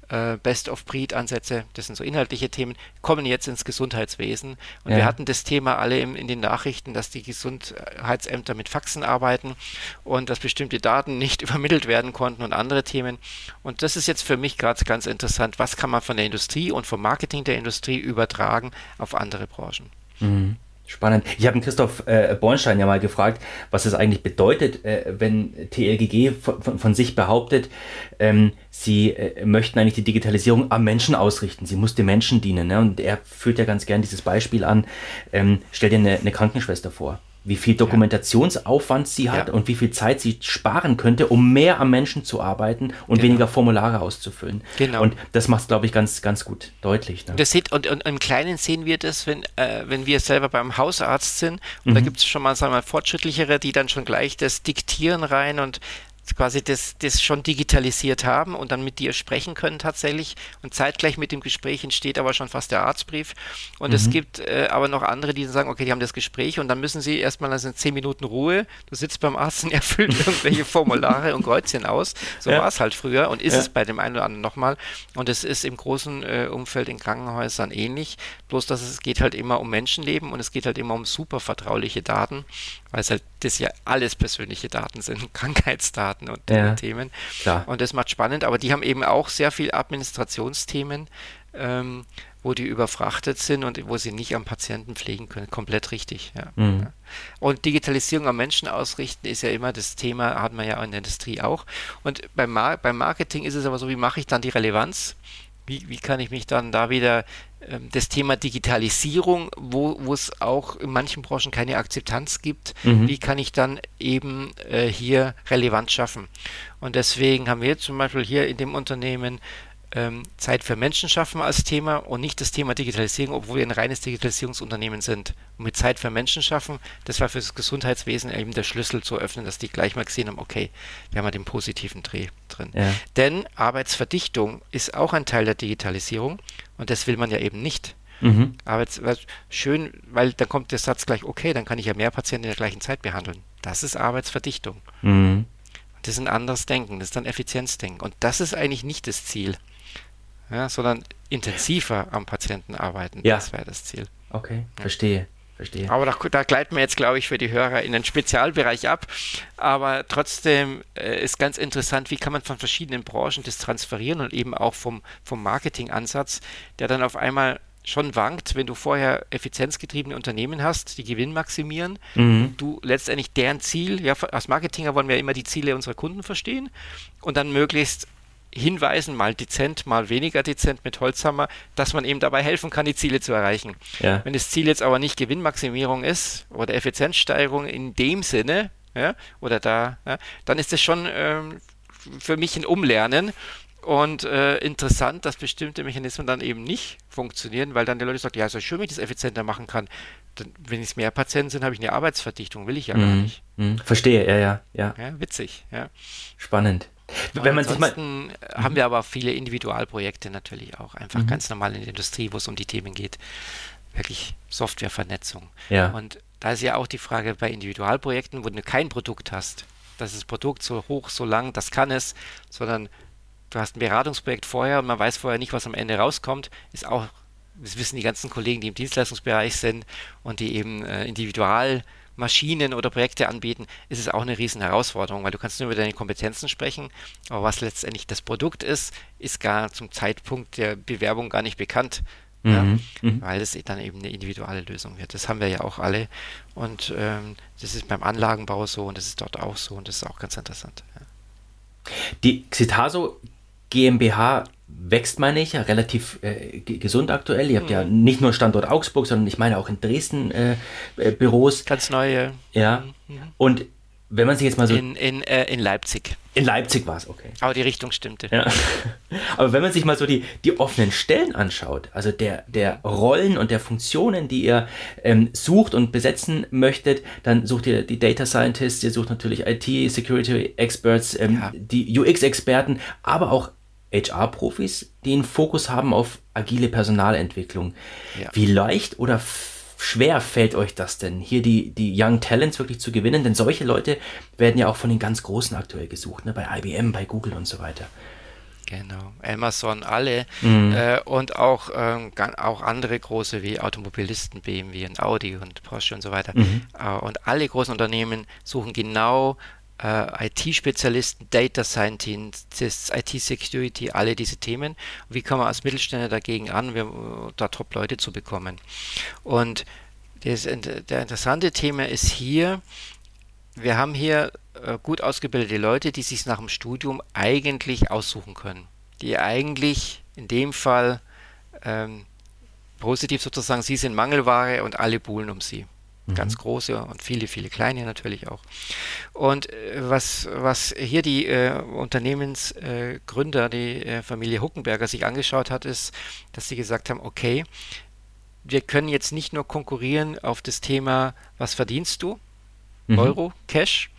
äh, Best-of-Breed-Ansätze, das sind so inhaltliche Themen, kommen jetzt ins Gesundheitswesen. Und ja. wir hatten das Thema alle im, in den Nachrichten, dass die Gesundheitsämter mit Faxen arbeiten und dass bestimmte Daten nicht übermittelt werden konnten und andere Themen. Und das ist jetzt für mich gerade ganz interessant. Was kann man von der Industrie und vom Marketing der Industrie übertragen auf andere Branchen? Mhm. Spannend. Ich habe Christoph äh, Bornstein ja mal gefragt, was es eigentlich bedeutet, äh, wenn TLGG von, von, von sich behauptet, ähm, sie äh, möchten eigentlich die Digitalisierung am Menschen ausrichten. Sie muss dem Menschen dienen. Ne? Und er führt ja ganz gern dieses Beispiel an. Ähm, stell dir eine, eine Krankenschwester vor wie viel Dokumentationsaufwand sie hat ja. und wie viel Zeit sie sparen könnte, um mehr am Menschen zu arbeiten und genau. weniger Formulare auszufüllen. Genau. Und das macht es, glaube ich, ganz, ganz gut deutlich. Ne? Das sieht, und, und, im Kleinen sehen wir das, wenn, äh, wenn wir selber beim Hausarzt sind und mhm. da gibt es schon mal, sagen wir mal, fortschrittlichere, die dann schon gleich das Diktieren rein und quasi das, das schon digitalisiert haben und dann mit dir sprechen können tatsächlich. Und zeitgleich mit dem Gespräch entsteht aber schon fast der Arztbrief. Und mhm. es gibt äh, aber noch andere, die sagen, okay, die haben das Gespräch und dann müssen sie erstmal, also zehn Minuten Ruhe. Du sitzt beim Arzt und erfüllt irgendwelche Formulare und Kreuzchen aus. So ja. war es halt früher und ist ja. es bei dem einen oder anderen nochmal. Und es ist im großen äh, Umfeld in Krankenhäusern ähnlich. Bloß, dass es geht halt immer um Menschenleben und es geht halt immer um super vertrauliche Daten weil es halt das ja alles persönliche Daten sind, Krankheitsdaten und ja, Themen. Klar. Und das macht spannend, aber die haben eben auch sehr viel Administrationsthemen, ähm, wo die überfrachtet sind und wo sie nicht am Patienten pflegen können. Komplett richtig. Ja. Mhm. Und Digitalisierung am Menschen ausrichten ist ja immer das Thema, hat man ja in der Industrie auch. Und beim, Mar beim Marketing ist es aber so, wie mache ich dann die Relevanz? Wie, wie kann ich mich dann da wieder ähm, das Thema Digitalisierung, wo, wo es auch in manchen Branchen keine Akzeptanz gibt, mhm. wie kann ich dann eben äh, hier Relevanz schaffen? Und deswegen haben wir zum Beispiel hier in dem Unternehmen ähm, Zeit für Menschen schaffen als Thema und nicht das Thema Digitalisierung, obwohl wir ein reines Digitalisierungsunternehmen sind. Und mit Zeit für Menschen schaffen, das war für das Gesundheitswesen eben der Schlüssel zu öffnen, dass die gleich mal gesehen haben, okay, wir haben ja den positiven Dreh drin. Ja. Denn Arbeitsverdichtung ist auch ein Teil der Digitalisierung und das will man ja eben nicht. Mhm. Aber schön, weil dann kommt der Satz gleich, okay, dann kann ich ja mehr Patienten in der gleichen Zeit behandeln. Das ist Arbeitsverdichtung. Mhm. Das ist ein anderes Denken, das ist dann Effizienzdenken. Und das ist eigentlich nicht das Ziel ja, sondern intensiver am Patienten arbeiten. Ja. Das wäre das Ziel. Okay, ja. verstehe. Verstehe. Aber da, da gleiten wir jetzt, glaube ich, für die Hörer in den Spezialbereich ab. Aber trotzdem äh, ist ganz interessant, wie kann man von verschiedenen Branchen das transferieren und eben auch vom, vom Marketingansatz, der dann auf einmal schon wankt, wenn du vorher effizienzgetriebene Unternehmen hast, die Gewinn maximieren, mhm. du letztendlich deren Ziel, ja, als Marketinger wollen wir immer die Ziele unserer Kunden verstehen und dann möglichst hinweisen, mal dezent, mal weniger dezent mit Holzhammer, dass man eben dabei helfen kann, die Ziele zu erreichen. Ja. Wenn das Ziel jetzt aber nicht Gewinnmaximierung ist oder Effizienzsteigerung in dem Sinne, ja, oder da, ja, dann ist das schon ähm, für mich ein Umlernen und äh, interessant, dass bestimmte Mechanismen dann eben nicht funktionieren, weil dann die Leute sagen, ja, so schön, wenn ich das effizienter machen kann. Dann, wenn es mehr Patienten sind, habe ich eine Arbeitsverdichtung, will ich ja mhm. gar nicht. Mhm. Verstehe, ja, ja, ja. Ja, witzig, ja. Spannend. Wenn man sich mal haben wir aber viele Individualprojekte natürlich auch, einfach mhm. ganz normal in der Industrie, wo es um die Themen geht, wirklich Softwarevernetzung. Ja. Und da ist ja auch die Frage bei Individualprojekten, wo du kein Produkt hast, das ist Produkt so hoch, so lang, das kann es, sondern du hast ein Beratungsprojekt vorher und man weiß vorher nicht, was am Ende rauskommt, ist auch, das wissen die ganzen Kollegen, die im Dienstleistungsbereich sind und die eben äh, individual Maschinen oder Projekte anbieten, ist es auch eine riesen Herausforderung, weil du kannst nur über deine Kompetenzen sprechen, aber was letztendlich das Produkt ist, ist gar zum Zeitpunkt der Bewerbung gar nicht bekannt. Mhm. Ja, mhm. weil es dann eben eine individuelle Lösung wird. Das haben wir ja auch alle und ähm, das ist beim Anlagenbau so und das ist dort auch so und das ist auch ganz interessant. Ja. Die Xitaso GmbH wächst, meine ich, ja relativ äh, gesund aktuell. Ihr habt mhm. ja nicht nur Standort Augsburg, sondern ich meine auch in Dresden äh, äh, Büros. Ganz neue. Ja. Mhm. Und wenn man sich jetzt mal so. In, in, äh, in Leipzig. In Leipzig war es, okay. Aber die Richtung stimmte. Ja. Aber wenn man sich mal so die, die offenen Stellen anschaut, also der, der Rollen und der Funktionen, die ihr ähm, sucht und besetzen möchtet, dann sucht ihr die Data Scientists, ihr sucht natürlich IT, Security Experts, ähm, ja. die UX-Experten, aber auch HR-Profis, die einen Fokus haben auf agile Personalentwicklung. Ja. Wie leicht oder schwer fällt euch das denn, hier die, die Young Talents wirklich zu gewinnen? Denn solche Leute werden ja auch von den ganz Großen aktuell gesucht, ne? bei IBM, bei Google und so weiter. Genau, Amazon, alle mhm. äh, und auch, ähm, auch andere große wie Automobilisten, BMW und Audi und Porsche und so weiter. Mhm. Äh, und alle großen Unternehmen suchen genau äh, IT-Spezialisten, Data Scientists, IT-Security, alle diese Themen. Wie kann man als Mittelständler dagegen an, da Top-Leute zu bekommen? Und das, der interessante Thema ist hier, wir haben hier äh, gut ausgebildete Leute, die sich nach dem Studium eigentlich aussuchen können. Die eigentlich in dem Fall ähm, positiv sozusagen, sie sind Mangelware und alle buhlen um sie. Mhm. Ganz große und viele, viele kleine natürlich auch. Und äh, was, was hier die äh, Unternehmensgründer, äh, die äh, Familie Huckenberger sich angeschaut hat, ist, dass sie gesagt haben, okay, wir können jetzt nicht nur konkurrieren auf das Thema, was verdienst du, mhm. Euro, Cash,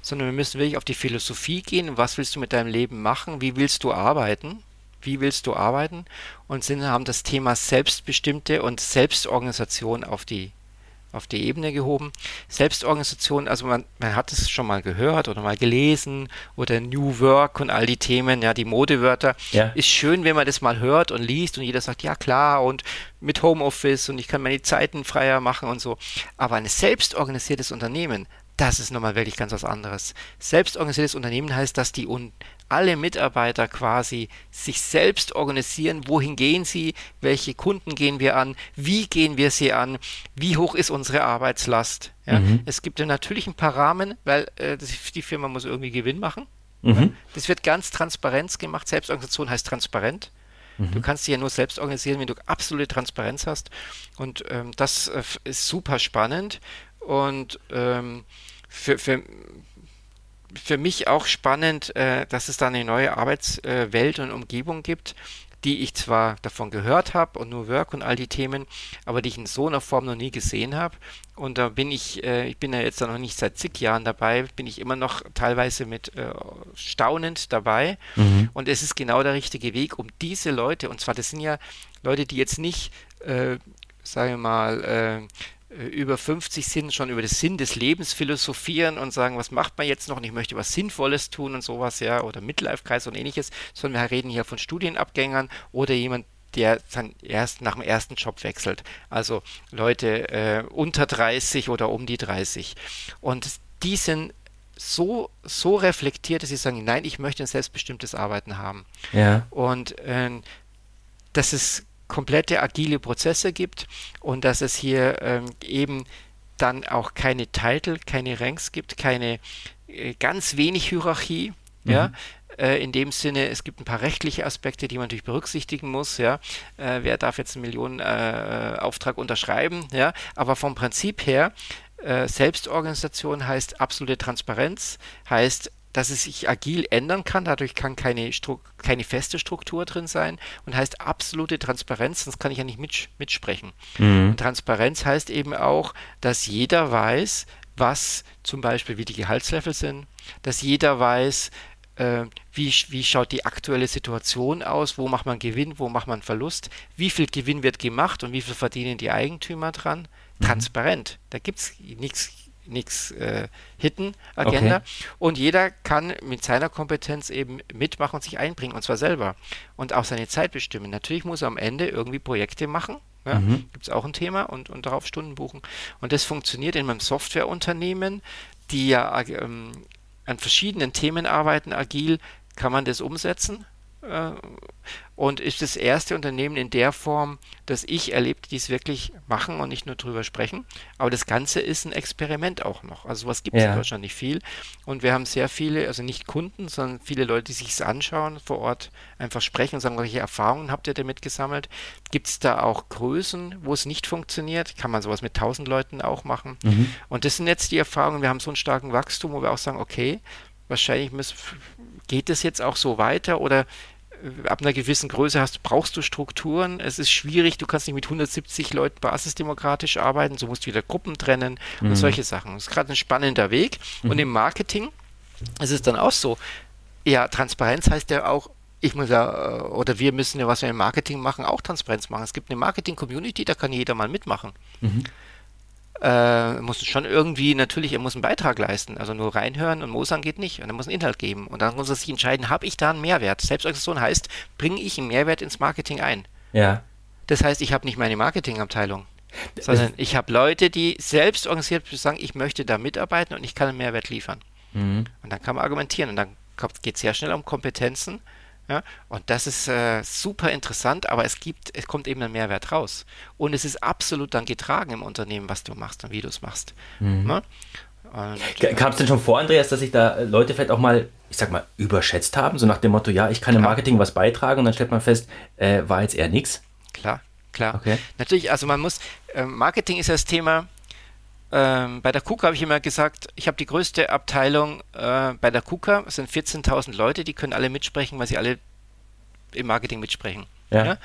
sondern wir müssen wirklich auf die Philosophie gehen, was willst du mit deinem Leben machen, wie willst du arbeiten, wie willst du arbeiten und sind, haben das Thema Selbstbestimmte und Selbstorganisation auf die auf die Ebene gehoben. Selbstorganisation, also man, man hat es schon mal gehört oder mal gelesen oder New Work und all die Themen, ja, die Modewörter. Ja. Ist schön, wenn man das mal hört und liest und jeder sagt, ja klar, und mit Homeoffice und ich kann meine Zeiten freier machen und so. Aber ein selbstorganisiertes Unternehmen, das ist nochmal wirklich ganz was anderes. Selbstorganisiertes Unternehmen heißt, dass die un alle Mitarbeiter quasi sich selbst organisieren, wohin gehen sie, welche Kunden gehen wir an, wie gehen wir sie an, wie hoch ist unsere Arbeitslast. Ja? Mhm. Es gibt ja natürlich ein paar Rahmen, weil äh, das, die Firma muss irgendwie Gewinn machen. Mhm. Ja? Das wird ganz transparent gemacht. Selbstorganisation heißt transparent. Mhm. Du kannst dich ja nur selbst organisieren, wenn du absolute Transparenz hast. Und ähm, das äh, ist super spannend. Und ähm, für, für, für mich auch spannend, äh, dass es da eine neue Arbeitswelt äh, und Umgebung gibt, die ich zwar davon gehört habe und nur Work und all die Themen, aber die ich in so einer Form noch nie gesehen habe. Und da bin ich, äh, ich bin ja jetzt noch nicht seit zig Jahren dabei, bin ich immer noch teilweise mit äh, staunend dabei. Mhm. Und es ist genau der richtige Weg, um diese Leute, und zwar das sind ja Leute, die jetzt nicht, äh, sagen wir mal, äh, über 50 sind, schon über den Sinn des Lebens philosophieren und sagen, was macht man jetzt noch und ich möchte was Sinnvolles tun und sowas, ja, oder Midlife-Kreis und ähnliches, sondern wir reden hier von Studienabgängern oder jemand, der dann erst nach dem ersten Job wechselt. Also Leute äh, unter 30 oder um die 30. Und die sind so, so reflektiert, dass sie sagen, nein, ich möchte ein selbstbestimmtes Arbeiten haben. Ja. Und äh, das ist komplette agile Prozesse gibt und dass es hier ähm, eben dann auch keine Titel, keine Ranks gibt, keine äh, ganz wenig Hierarchie, mhm. ja, äh, in dem Sinne, es gibt ein paar rechtliche Aspekte, die man natürlich berücksichtigen muss, ja, äh, wer darf jetzt einen Millionenauftrag äh, unterschreiben, ja, aber vom Prinzip her, äh, Selbstorganisation heißt absolute Transparenz, heißt dass es sich agil ändern kann. Dadurch kann keine, keine feste Struktur drin sein und heißt absolute Transparenz, sonst kann ich ja nicht mit, mitsprechen. Mhm. Transparenz heißt eben auch, dass jeder weiß, was zum Beispiel wie die Gehaltslevel sind, dass jeder weiß, äh, wie, wie schaut die aktuelle Situation aus, wo macht man Gewinn, wo macht man Verlust, wie viel Gewinn wird gemacht und wie viel verdienen die Eigentümer dran. Mhm. Transparent. Da gibt es nichts nichts äh, hitten, Agenda. Okay. Und jeder kann mit seiner Kompetenz eben mitmachen und sich einbringen, und zwar selber. Und auch seine Zeit bestimmen. Natürlich muss er am Ende irgendwie Projekte machen, Ja, mhm. Gibt es auch ein Thema und, und darauf Stunden buchen. Und das funktioniert in meinem Softwareunternehmen, die ja ähm, an verschiedenen Themen arbeiten, agil, kann man das umsetzen. Äh, und ist das erste Unternehmen in der Form, das ich erlebt, die es wirklich machen und nicht nur drüber sprechen. Aber das Ganze ist ein Experiment auch noch. Also sowas gibt es ja. in Deutschland nicht viel. Und wir haben sehr viele, also nicht Kunden, sondern viele Leute, die sich es anschauen, vor Ort einfach sprechen und sagen, welche Erfahrungen habt ihr damit gesammelt? Gibt es da auch Größen, wo es nicht funktioniert? Kann man sowas mit 1000 Leuten auch machen? Mhm. Und das sind jetzt die Erfahrungen. Wir haben so einen starken Wachstum, wo wir auch sagen, okay, wahrscheinlich muss, geht es jetzt auch so weiter oder ab einer gewissen Größe hast, brauchst du Strukturen. Es ist schwierig, du kannst nicht mit 170 Leuten basisdemokratisch arbeiten, so musst du wieder Gruppen trennen und mhm. solche Sachen. Das ist gerade ein spannender Weg. Mhm. Und im Marketing ist es dann auch so. Ja, Transparenz heißt ja auch, ich muss ja, oder wir müssen ja, was wir im Marketing machen, auch Transparenz machen. Es gibt eine Marketing-Community, da kann jeder mal mitmachen. Mhm äh, muss schon irgendwie, natürlich, er muss einen Beitrag leisten. Also nur reinhören und Mosern geht nicht. Und er muss einen Inhalt geben. Und dann muss er sich entscheiden, habe ich da einen Mehrwert? Selbstorganisation heißt, bringe ich einen Mehrwert ins Marketing ein. Ja. Das heißt, ich habe nicht meine Marketingabteilung, sondern ich habe Leute, die selbst organisiert sagen, ich möchte da mitarbeiten und ich kann einen Mehrwert liefern. Mhm. Und dann kann man argumentieren. Und dann geht es sehr schnell um Kompetenzen ja, und das ist äh, super interessant, aber es gibt, es kommt eben ein Mehrwert raus. Und es ist absolut dann getragen im Unternehmen, was du machst und wie du es machst. Mhm. Ne? Kam es denn schon vor, Andreas, dass sich da Leute vielleicht auch mal, ich sag mal, überschätzt haben? So nach dem Motto, ja, ich kann im Marketing was beitragen und dann stellt man fest, äh, war jetzt eher nichts? Klar, klar. Okay. Natürlich, also man muss, äh, Marketing ist das Thema, ähm, bei der KUKA habe ich immer gesagt, ich habe die größte Abteilung äh, bei der KUKA, es sind 14.000 Leute, die können alle mitsprechen, weil sie alle im Marketing mitsprechen. Ja. ja?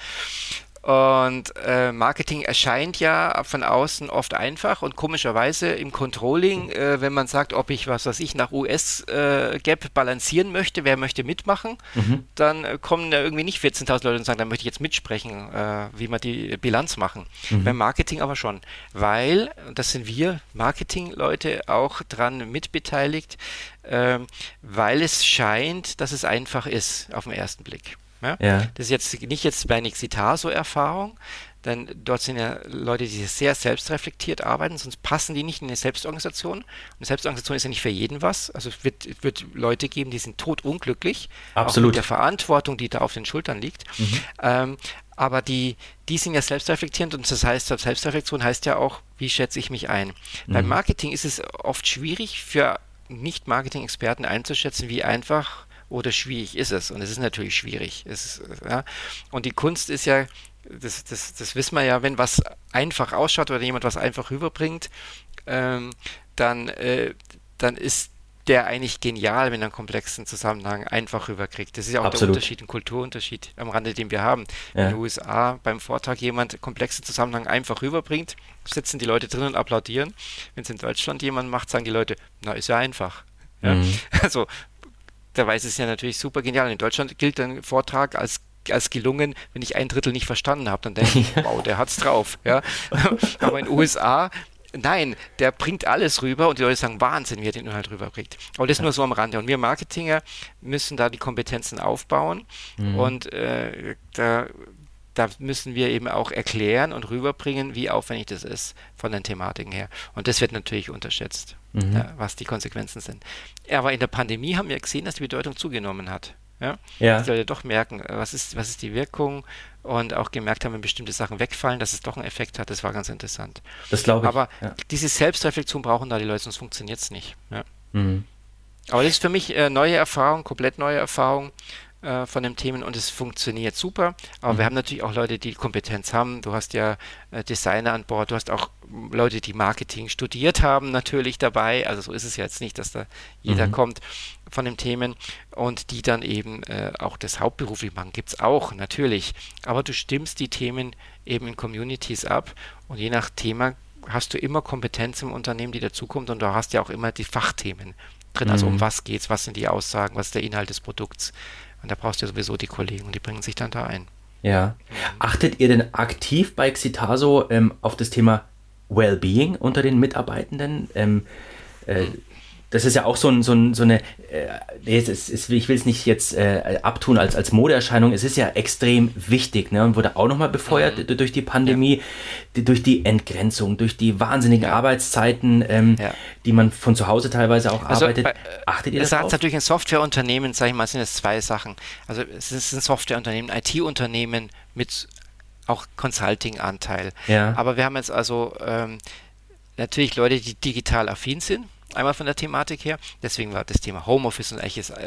Und äh, Marketing erscheint ja von außen oft einfach und komischerweise im Controlling, äh, wenn man sagt, ob ich was weiß ich nach US-Gap äh, balancieren möchte, wer möchte mitmachen, mhm. dann äh, kommen da irgendwie nicht 14.000 Leute und sagen, dann möchte ich jetzt mitsprechen, äh, wie wir die Bilanz machen. Mhm. Beim Marketing aber schon, weil, das sind wir Marketing-Leute auch dran mitbeteiligt, ähm, weil es scheint, dass es einfach ist auf den ersten Blick. Ja? ja? Das ist jetzt nicht jetzt bei Nixitar so Erfahrung, denn dort sind ja Leute, die sehr selbstreflektiert arbeiten, sonst passen die nicht in eine Selbstorganisation. Und eine Selbstorganisation ist ja nicht für jeden was. Also es wird, wird Leute geben, die sind totunglücklich. Absolut. Auch mit der Verantwortung, die da auf den Schultern liegt. Mhm. Ähm, aber die, die sind ja selbstreflektierend und das heißt, Selbstreflexion heißt ja auch, wie schätze ich mich ein. Mhm. Beim Marketing ist es oft schwierig für Nicht-Marketing-Experten einzuschätzen, wie einfach oder schwierig ist es? Und es ist natürlich schwierig. Ist, ja. Und die Kunst ist ja, das, das, das wissen wir ja, wenn was einfach ausschaut oder jemand was einfach rüberbringt, ähm, dann, äh, dann ist der eigentlich genial, wenn er einen komplexen Zusammenhang einfach rüberkriegt. Das ist ja auch Absolut. der Unterschied, ein Kulturunterschied am Rande, den wir haben. Ja. In den USA beim Vortrag jemand komplexen Zusammenhang einfach rüberbringt, sitzen die Leute drin und applaudieren. Wenn es in Deutschland jemand macht, sagen die Leute, na, ist ja einfach. Ja? Mhm. Also da weiß es ja natürlich super genial. In Deutschland gilt ein Vortrag als als gelungen, wenn ich ein Drittel nicht verstanden habe, dann denke ich, wow, der hat's drauf. Ja? Aber in den USA Nein, der bringt alles rüber und die Leute sagen, Wahnsinn, wie er den Inhalt rüberbringt. Aber das ja. nur so am Rande. Und wir Marketinger müssen da die Kompetenzen aufbauen mhm. und äh, da, da müssen wir eben auch erklären und rüberbringen, wie aufwendig das ist von den Thematiken her. Und das wird natürlich unterschätzt mhm. ja, was die Konsequenzen sind. Aber in der Pandemie haben wir gesehen, dass die Bedeutung zugenommen hat. Ja? ja. Dass die Leute doch merken, äh, was ist, was ist die Wirkung und auch gemerkt haben, wenn bestimmte Sachen wegfallen, dass es doch einen Effekt hat. Das war ganz interessant. Das glaube ich. Aber ja. diese Selbstreflexion brauchen da die Leute, sonst funktioniert es nicht. Ja. Mhm. Aber das ist für mich äh, neue Erfahrung, komplett neue Erfahrung äh, von den Themen und es funktioniert super. Aber mhm. wir haben natürlich auch Leute, die Kompetenz haben. Du hast ja äh, Designer an Bord, du hast auch Leute, die Marketing studiert haben, natürlich dabei. Also so ist es jetzt nicht, dass da jeder mhm. kommt von den Themen und die dann eben äh, auch das hauptberuflich machen. Gibt es auch, natürlich. Aber du stimmst die Themen eben in Communities ab und je nach Thema hast du immer Kompetenz im Unternehmen, die dazukommt und du hast ja auch immer die Fachthemen drin. Also um mhm. was geht's, was sind die Aussagen, was ist der Inhalt des Produkts. Und da brauchst du ja sowieso die Kollegen und die bringen sich dann da ein. Ja. Achtet ihr denn aktiv bei Xitaso ähm, auf das Thema Wellbeing unter den Mitarbeitenden? Ähm, äh, das ist ja auch so, ein, so, ein, so eine, äh, ist, ist, ich will es nicht jetzt äh, abtun als, als Modeerscheinung, es ist ja extrem wichtig ne, und wurde auch nochmal befeuert mhm. durch die Pandemie, ja. die, durch die Entgrenzung, durch die wahnsinnigen ja. Arbeitszeiten, ähm, ja. die man von zu Hause teilweise auch also arbeitet. Bei, Achtet ihr das sagt natürlich ein Softwareunternehmen, sage ich mal, sind es zwei Sachen. Also es ist ein Softwareunternehmen, IT-Unternehmen mit auch Consulting-Anteil. Aber wir haben jetzt also ähm, natürlich Leute, die digital affin sind Einmal von der Thematik her. Deswegen war das Thema Homeoffice und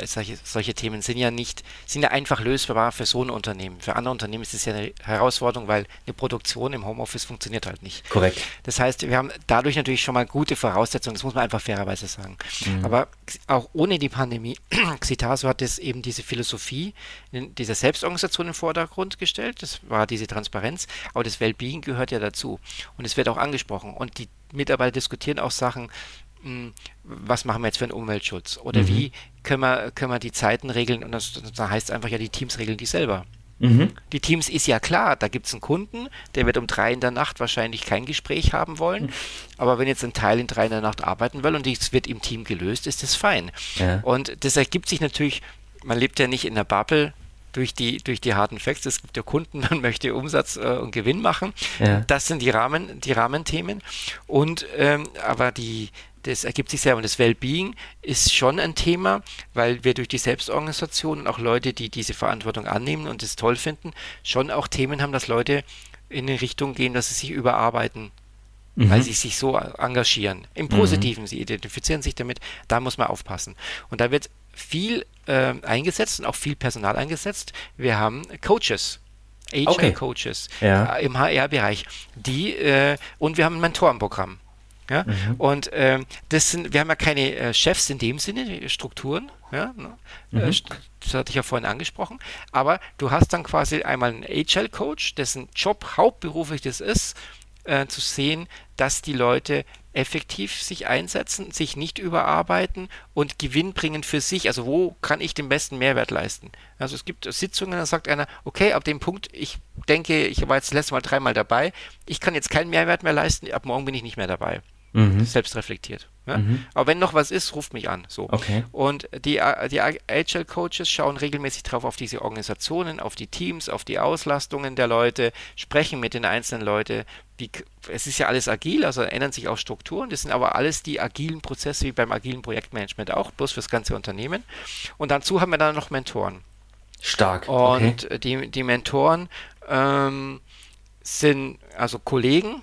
solche, solche Themen sind ja nicht, sind ja einfach lösbar für so ein Unternehmen. Für andere Unternehmen ist es ja eine Herausforderung, weil eine Produktion im Homeoffice funktioniert halt nicht. Korrekt. Das heißt, wir haben dadurch natürlich schon mal gute Voraussetzungen, das muss man einfach fairerweise sagen. Mhm. Aber auch ohne die Pandemie, Xitaso hat es eben diese Philosophie dieser Selbstorganisation im Vordergrund gestellt. Das war diese Transparenz, aber das Wellbeing gehört ja dazu. Und es wird auch angesprochen. Und die Mitarbeiter diskutieren auch Sachen, was machen wir jetzt für einen Umweltschutz? Oder mhm. wie können wir, können wir die Zeiten regeln? Und das, das heißt einfach ja, die Teams regeln die selber. Mhm. Die Teams ist ja klar, da gibt es einen Kunden, der wird um drei in der Nacht wahrscheinlich kein Gespräch haben wollen. Mhm. Aber wenn jetzt ein Teil in drei in der Nacht arbeiten will und es wird im Team gelöst, ist das fein. Ja. Und das ergibt sich natürlich, man lebt ja nicht in der Bubble, durch die, durch die harten Facts. Es gibt ja Kunden, man möchte Umsatz äh, und Gewinn machen. Ja. Das sind die Rahmen, die Rahmenthemen. Und ähm, aber die, das ergibt sich sehr und das Wellbeing ist schon ein Thema, weil wir durch die Selbstorganisation und auch Leute, die diese Verantwortung annehmen und es toll finden, schon auch Themen haben, dass Leute in eine Richtung gehen, dass sie sich überarbeiten, mhm. weil sie sich so engagieren. Im Positiven, mhm. sie identifizieren sich damit, da muss man aufpassen. Und da wird viel äh, eingesetzt und auch viel Personal eingesetzt. Wir haben Coaches. HR-Coaches okay. ja. Äh, im HR-Bereich, die äh, und wir haben ein Mentorenprogramm. Ja? Mhm. Und ähm, das sind, wir haben ja keine äh, Chefs in dem Sinne, Strukturen, ja? Ne? Mhm. Äh, das hatte ich ja vorhin angesprochen, aber du hast dann quasi einmal einen HL-Coach, dessen Job hauptberuflich das ist, äh, zu sehen, dass die Leute effektiv sich einsetzen, sich nicht überarbeiten und Gewinn bringen für sich. Also wo kann ich den besten Mehrwert leisten? Also es gibt Sitzungen, da sagt einer, okay, ab dem Punkt, ich denke, ich war jetzt das letzte Mal dreimal dabei, ich kann jetzt keinen Mehrwert mehr leisten, ab morgen bin ich nicht mehr dabei mhm. selbst reflektiert. Ja? Mhm. Aber wenn noch was ist, ruft mich an. So. Okay. Und die, die Agile Coaches schauen regelmäßig drauf auf diese Organisationen, auf die Teams, auf die Auslastungen der Leute, sprechen mit den einzelnen Leuten. Wie, es ist ja alles agil, also ändern sich auch Strukturen. Das sind aber alles die agilen Prozesse wie beim agilen Projektmanagement auch, bloß fürs ganze Unternehmen. Und dazu haben wir dann noch Mentoren. Stark. Und okay. die, die Mentoren ähm, sind also Kollegen,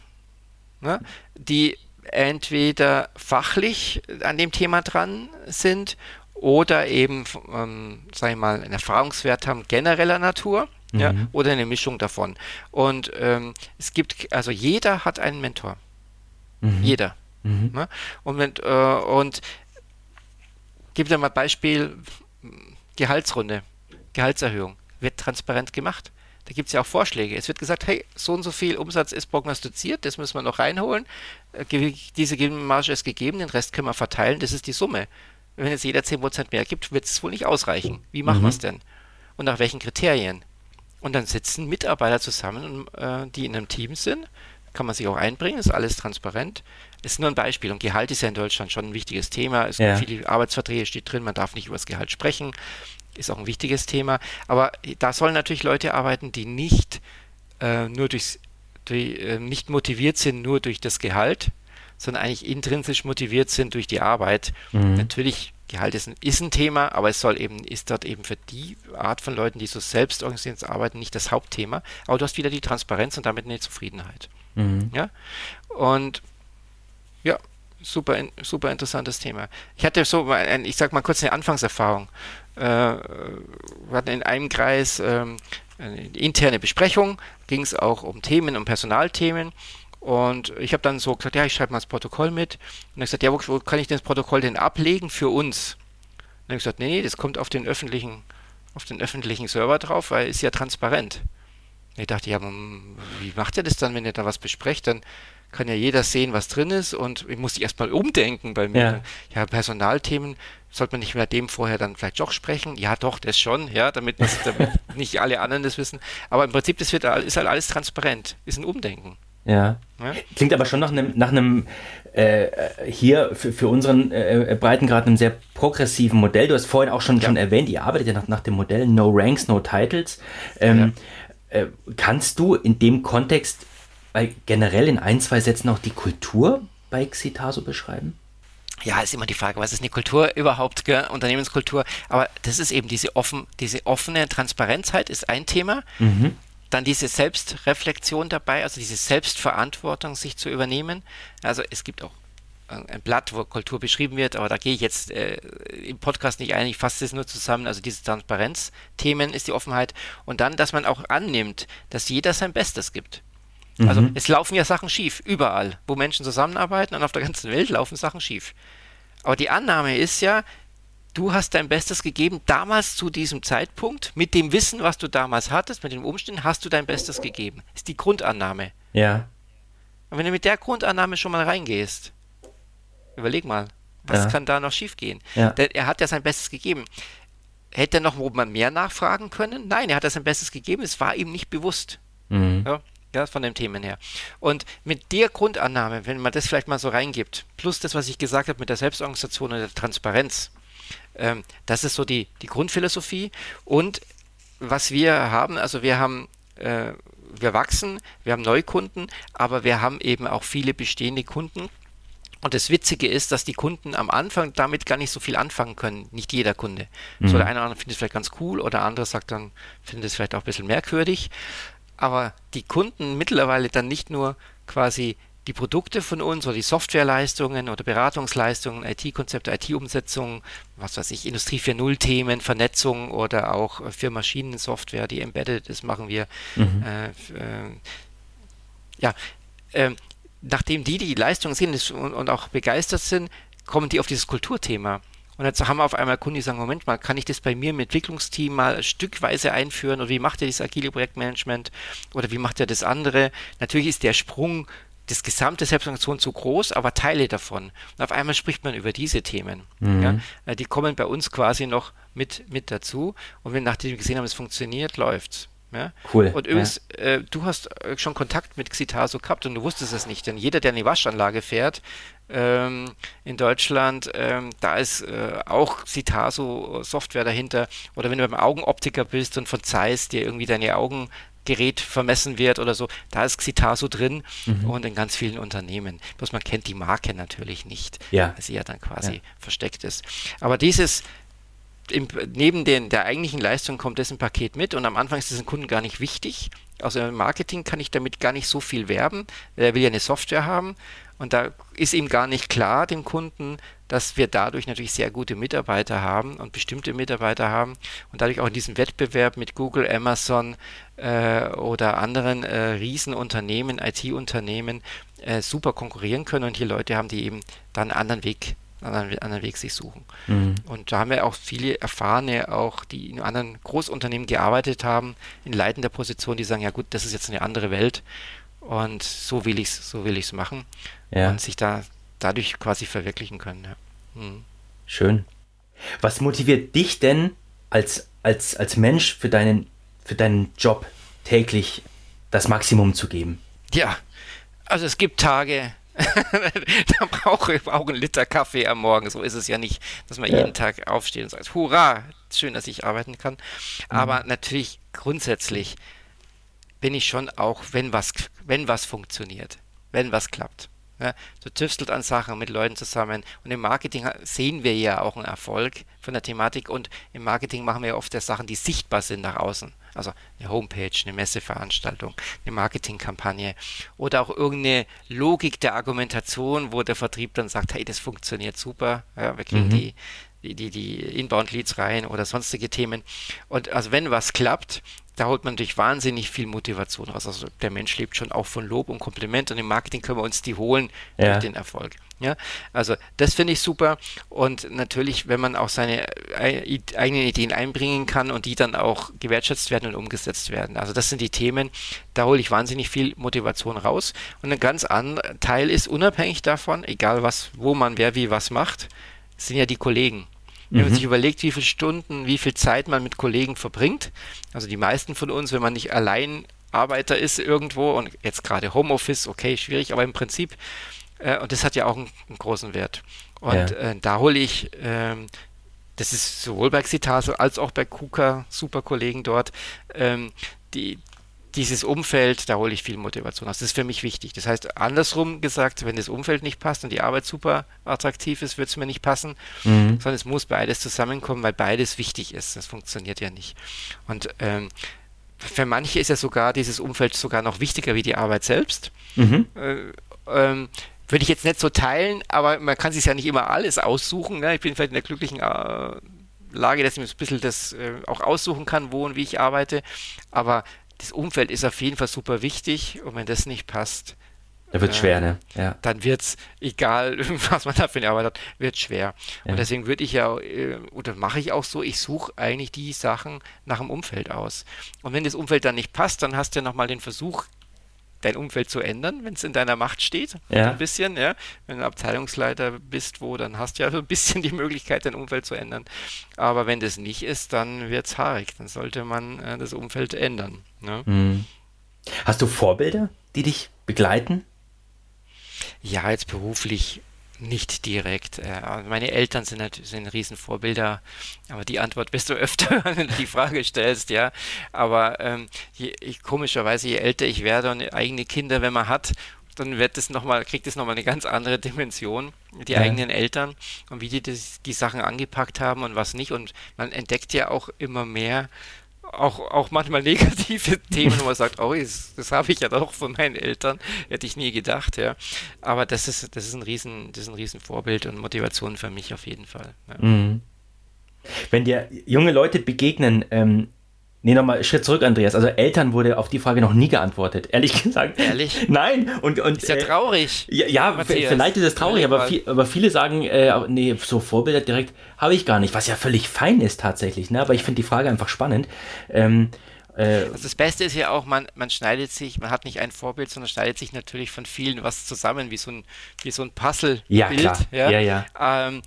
ne, die entweder fachlich an dem Thema dran sind oder eben, ähm, sag ich mal, einen Erfahrungswert haben genereller Natur. Mhm. Ja, oder eine Mischung davon. Und ähm, es gibt, also jeder hat einen Mentor. Mhm. Jeder. Mhm. Ja? Und, mit, äh, und gib dir mal Beispiel, Gehaltsrunde, Gehaltserhöhung. Wird transparent gemacht. Da gibt es ja auch Vorschläge. Es wird gesagt, hey, so und so viel Umsatz ist prognostiziert, das müssen wir noch reinholen. Äh, diese Gewinnmarge ist gegeben, den Rest können wir verteilen, das ist die Summe. Wenn jetzt jeder 10% mehr gibt, wird es wohl nicht ausreichen. Wie machen mhm. wir es denn? Und nach welchen Kriterien? Und dann sitzen Mitarbeiter zusammen, äh, die in einem Team sind. Kann man sich auch einbringen, ist alles transparent. Ist nur ein Beispiel. Und Gehalt ist ja in Deutschland schon ein wichtiges Thema. Es ja. gibt viele Arbeitsverträge, steht drin, man darf nicht über das Gehalt sprechen ist auch ein wichtiges Thema. Aber da sollen natürlich Leute arbeiten, die nicht äh, nur durchs, durch, äh, nicht motiviert sind nur durch das Gehalt, sondern eigentlich intrinsisch motiviert sind durch die Arbeit. Mhm. Natürlich, Gehalt ist ein, ist ein, Thema, aber es soll eben, ist dort eben für die Art von Leuten, die so selbst organisiert arbeiten, nicht das Hauptthema. Aber du hast wieder die Transparenz und damit eine Zufriedenheit. Mhm. Ja. Und ja, super, super interessantes Thema. Ich hatte so, ein, ich sag mal kurz eine Anfangserfahrung. Äh, wir hatten in einem Kreis ähm, eine interne Besprechung, ging es auch um Themen, um Personalthemen. Und ich habe dann so gesagt, ja, ich schreibe mal das Protokoll mit. Und dann gesagt, ja, wo, wo, kann ich denn das Protokoll denn ablegen für uns? Und dann habe ich gesagt, nee, nee, das kommt auf den öffentlichen, auf den öffentlichen Server drauf, weil es ist ja transparent. Und ich dachte, ja, wie macht ihr das dann, wenn ihr da was besprecht? Dann kann ja jeder sehen, was drin ist und ich muss erstmal umdenken bei mir. Ja. ja, Personalthemen sollte man nicht mehr dem vorher dann vielleicht doch sprechen? Ja, doch, das schon, ja, damit, damit nicht alle anderen das wissen. Aber im Prinzip, das wird, ist halt alles transparent, ist ein Umdenken. Ja. ja. Klingt aber schon nach einem, nach einem äh, hier für, für unseren äh, Breitengrad einem sehr progressiven Modell. Du hast vorhin auch schon, ja. schon erwähnt, ihr arbeitet ja nach, nach dem Modell No Ranks, No Titles. Ähm, ja. äh, kannst du in dem Kontext bei, generell in ein, zwei Sätzen auch die Kultur bei Xitaso beschreiben? ja, ist immer die Frage, was ist eine Kultur überhaupt, gell? Unternehmenskultur? Aber das ist eben diese, offen, diese offene Transparenzheit ist ein Thema. Mhm. Dann diese Selbstreflexion dabei, also diese Selbstverantwortung, sich zu übernehmen. Also es gibt auch ein Blatt, wo Kultur beschrieben wird, aber da gehe ich jetzt äh, im Podcast nicht ein, ich fasse das nur zusammen. Also diese Transparenzthemen ist die Offenheit und dann, dass man auch annimmt, dass jeder sein Bestes gibt. Also mhm. es laufen ja Sachen schief, überall, wo Menschen zusammenarbeiten und auf der ganzen Welt laufen Sachen schief. Aber die Annahme ist ja, du hast dein Bestes gegeben, damals zu diesem Zeitpunkt, mit dem Wissen, was du damals hattest, mit den Umständen, hast du dein Bestes gegeben. Ist die Grundannahme. Ja. Und wenn du mit der Grundannahme schon mal reingehst, überleg mal, was ja. kann da noch schiefgehen? Ja. Denn er hat ja sein Bestes gegeben. Hätte er noch mal mehr nachfragen können? Nein, er hat ja sein Bestes gegeben, es war ihm nicht bewusst. Mhm. Ja ja, von den Themen her. Und mit der Grundannahme, wenn man das vielleicht mal so reingibt, plus das, was ich gesagt habe mit der Selbstorganisation und der Transparenz, ähm, das ist so die, die Grundphilosophie. Und was wir haben, also wir haben, äh, wir wachsen, wir haben Neukunden, aber wir haben eben auch viele bestehende Kunden. Und das Witzige ist, dass die Kunden am Anfang damit gar nicht so viel anfangen können. Nicht jeder Kunde. Mhm. So der eine oder andere findet es vielleicht ganz cool oder andere sagt dann, findet es vielleicht auch ein bisschen merkwürdig aber die Kunden mittlerweile dann nicht nur quasi die Produkte von uns oder die Softwareleistungen oder Beratungsleistungen, IT-Konzepte, IT-Umsetzungen, was weiß ich, Industrie 4.0 Themen, Vernetzung oder auch für Maschinensoftware, die embedded ist, machen wir. Mhm. Äh, äh, ja, äh, nachdem die die Leistungen sehen und, und auch begeistert sind, kommen die auf dieses Kulturthema. Und jetzt haben wir auf einmal Kunden, die sagen, Moment mal, kann ich das bei mir im Entwicklungsteam mal stückweise einführen? Oder wie macht ihr das agile Projektmanagement? Oder wie macht ihr das andere? Natürlich ist der Sprung das gesamte Selbstorganisation zu groß, aber Teile davon. Und auf einmal spricht man über diese Themen. Mhm. Ja? Äh, die kommen bei uns quasi noch mit, mit dazu. Und wenn nachdem wir gesehen haben, es funktioniert, läuft's. Ja? Cool. Und übrigens, ja. äh, du hast äh, schon Kontakt mit Xitaso gehabt und du wusstest es nicht, denn jeder, der eine Waschanlage fährt, ähm, in Deutschland, ähm, da ist äh, auch Citaso-Software dahinter. Oder wenn du beim Augenoptiker bist und von Zeiss dir irgendwie deine Augengerät vermessen wird oder so, da ist Xitaso drin mhm. und in ganz vielen Unternehmen. Bloß man kennt die Marke natürlich nicht, ja. weil sie ja dann quasi ja. versteckt ist. Aber dieses im, neben den, der eigentlichen Leistung kommt das ein Paket mit und am Anfang ist es den Kunden gar nicht wichtig. Also im Marketing kann ich damit gar nicht so viel werben. Er will ja eine Software haben. Und da ist ihm gar nicht klar, dem Kunden, dass wir dadurch natürlich sehr gute Mitarbeiter haben und bestimmte Mitarbeiter haben. Und dadurch auch in diesem Wettbewerb mit Google, Amazon äh, oder anderen äh, Riesenunternehmen, IT-Unternehmen äh, super konkurrieren können. Und hier Leute haben, die eben dann einen anderen Weg anderen, anderen Weg sich suchen. Mhm. Und da haben wir auch viele Erfahrene, auch die in anderen Großunternehmen gearbeitet haben, in leitender Position, die sagen, ja gut, das ist jetzt eine andere Welt und so will ich es so will ich's machen ja. und sich da dadurch quasi verwirklichen können. Ja. Mhm. Schön. Was motiviert dich denn als, als, als Mensch für deinen, für deinen Job täglich das Maximum zu geben? Ja, also es gibt Tage, da brauche ich auch einen Liter Kaffee am Morgen. So ist es ja nicht, dass man ja. jeden Tag aufsteht und sagt, hurra, schön, dass ich arbeiten kann. Mhm. Aber natürlich grundsätzlich bin ich schon auch, wenn was, wenn was funktioniert, wenn was klappt. Ja, du tüftelt an Sachen mit Leuten zusammen. Und im Marketing sehen wir ja auch einen Erfolg von der Thematik. Und im Marketing machen wir ja oft Sachen, die sichtbar sind nach außen. Also eine Homepage, eine Messeveranstaltung, eine Marketingkampagne oder auch irgendeine Logik der Argumentation, wo der Vertrieb dann sagt, hey, das funktioniert super, ja, wir kriegen mhm. die, die, die, die Inbound-Leads rein oder sonstige Themen. Und also wenn was klappt, da holt man natürlich wahnsinnig viel Motivation raus. Also der Mensch lebt schon auch von Lob und Kompliment und im Marketing können wir uns die holen ja. durch den Erfolg. Ja, also das finde ich super und natürlich, wenn man auch seine äh, eigenen Ideen einbringen kann und die dann auch gewertschätzt werden und umgesetzt werden. Also das sind die Themen, da hole ich wahnsinnig viel Motivation raus und ein ganz anderer Teil ist unabhängig davon, egal was, wo man wer wie was macht, sind ja die Kollegen. Wenn man mhm. sich überlegt, wie viele Stunden, wie viel Zeit man mit Kollegen verbringt, also die meisten von uns, wenn man nicht allein Arbeiter ist irgendwo und jetzt gerade Homeoffice, okay, schwierig, aber im Prinzip, äh, und das hat ja auch einen, einen großen Wert. Und ja. äh, da hole ich, ähm, das ist sowohl bei Xitaso als auch bei KUKA, super Kollegen dort, ähm, die, dieses Umfeld, da hole ich viel Motivation aus. Das ist für mich wichtig. Das heißt, andersrum gesagt, wenn das Umfeld nicht passt und die Arbeit super attraktiv ist, wird es mir nicht passen, mhm. sondern es muss beides zusammenkommen, weil beides wichtig ist. Das funktioniert ja nicht. Und ähm, für manche ist ja sogar dieses Umfeld sogar noch wichtiger wie die Arbeit selbst. Mhm. Äh, ähm, würde ich jetzt nicht so teilen, aber man kann sich ja nicht immer alles aussuchen. Ne? Ich bin vielleicht in der glücklichen äh, Lage, dass ich mir ein bisschen das äh, auch aussuchen kann, wo und wie ich arbeite. Aber das Umfeld ist auf jeden Fall super wichtig und wenn das nicht passt, da wird äh, schwer, ne? Ja. Dann wird es, egal was man da für eine Arbeit hat, wird schwer. Ja. Und deswegen würde ich ja, äh, oder mache ich auch so, ich suche eigentlich die Sachen nach dem Umfeld aus. Und wenn das Umfeld dann nicht passt, dann hast du ja nochmal den Versuch, dein Umfeld zu ändern, wenn es in deiner Macht steht. Ja. Ein bisschen, ja. Wenn du Abteilungsleiter bist, wo, dann hast du ja so ein bisschen die Möglichkeit, dein Umfeld zu ändern. Aber wenn das nicht ist, dann wird es haarig. Dann sollte man äh, das Umfeld ändern. Ne? Mhm. Hast du Vorbilder, die dich begleiten? Ja, jetzt beruflich nicht direkt. Äh, meine Eltern sind natürlich sind Riesenvorbilder, aber die Antwort wirst du öfter, wenn du die Frage stellst, ja. Aber ähm, je, komischerweise, je älter ich werde und eigene Kinder, wenn man hat, dann wird das noch mal, kriegt es nochmal eine ganz andere Dimension, die ja. eigenen Eltern und wie die das, die Sachen angepackt haben und was nicht. Und man entdeckt ja auch immer mehr, auch, auch manchmal negative Themen, wo man sagt, oh, das, das habe ich ja doch von meinen Eltern, hätte ich nie gedacht, ja. Aber das ist, das ist ein riesen, das ist ein riesen Vorbild und Motivation für mich auf jeden Fall. Ja. Mhm. Wenn dir junge Leute begegnen, ähm, Nee, nochmal Schritt zurück, Andreas. Also Eltern wurde auf die Frage noch nie geantwortet, ehrlich gesagt. Ehrlich? Nein. Und, und, ist ja äh, traurig. Ja, ja vielleicht ist es traurig, aber, viel, aber viele sagen, äh, nee, so Vorbilder direkt habe ich gar nicht, was ja völlig fein ist tatsächlich. Ne? Aber ich finde die Frage einfach spannend. Ähm, äh, also das Beste ist ja auch, man, man schneidet sich, man hat nicht ein Vorbild, sondern schneidet sich natürlich von vielen was zusammen, wie so ein, wie so ein Puzzle-Bild. Ja, klar. Ja, ja. ja. Ähm,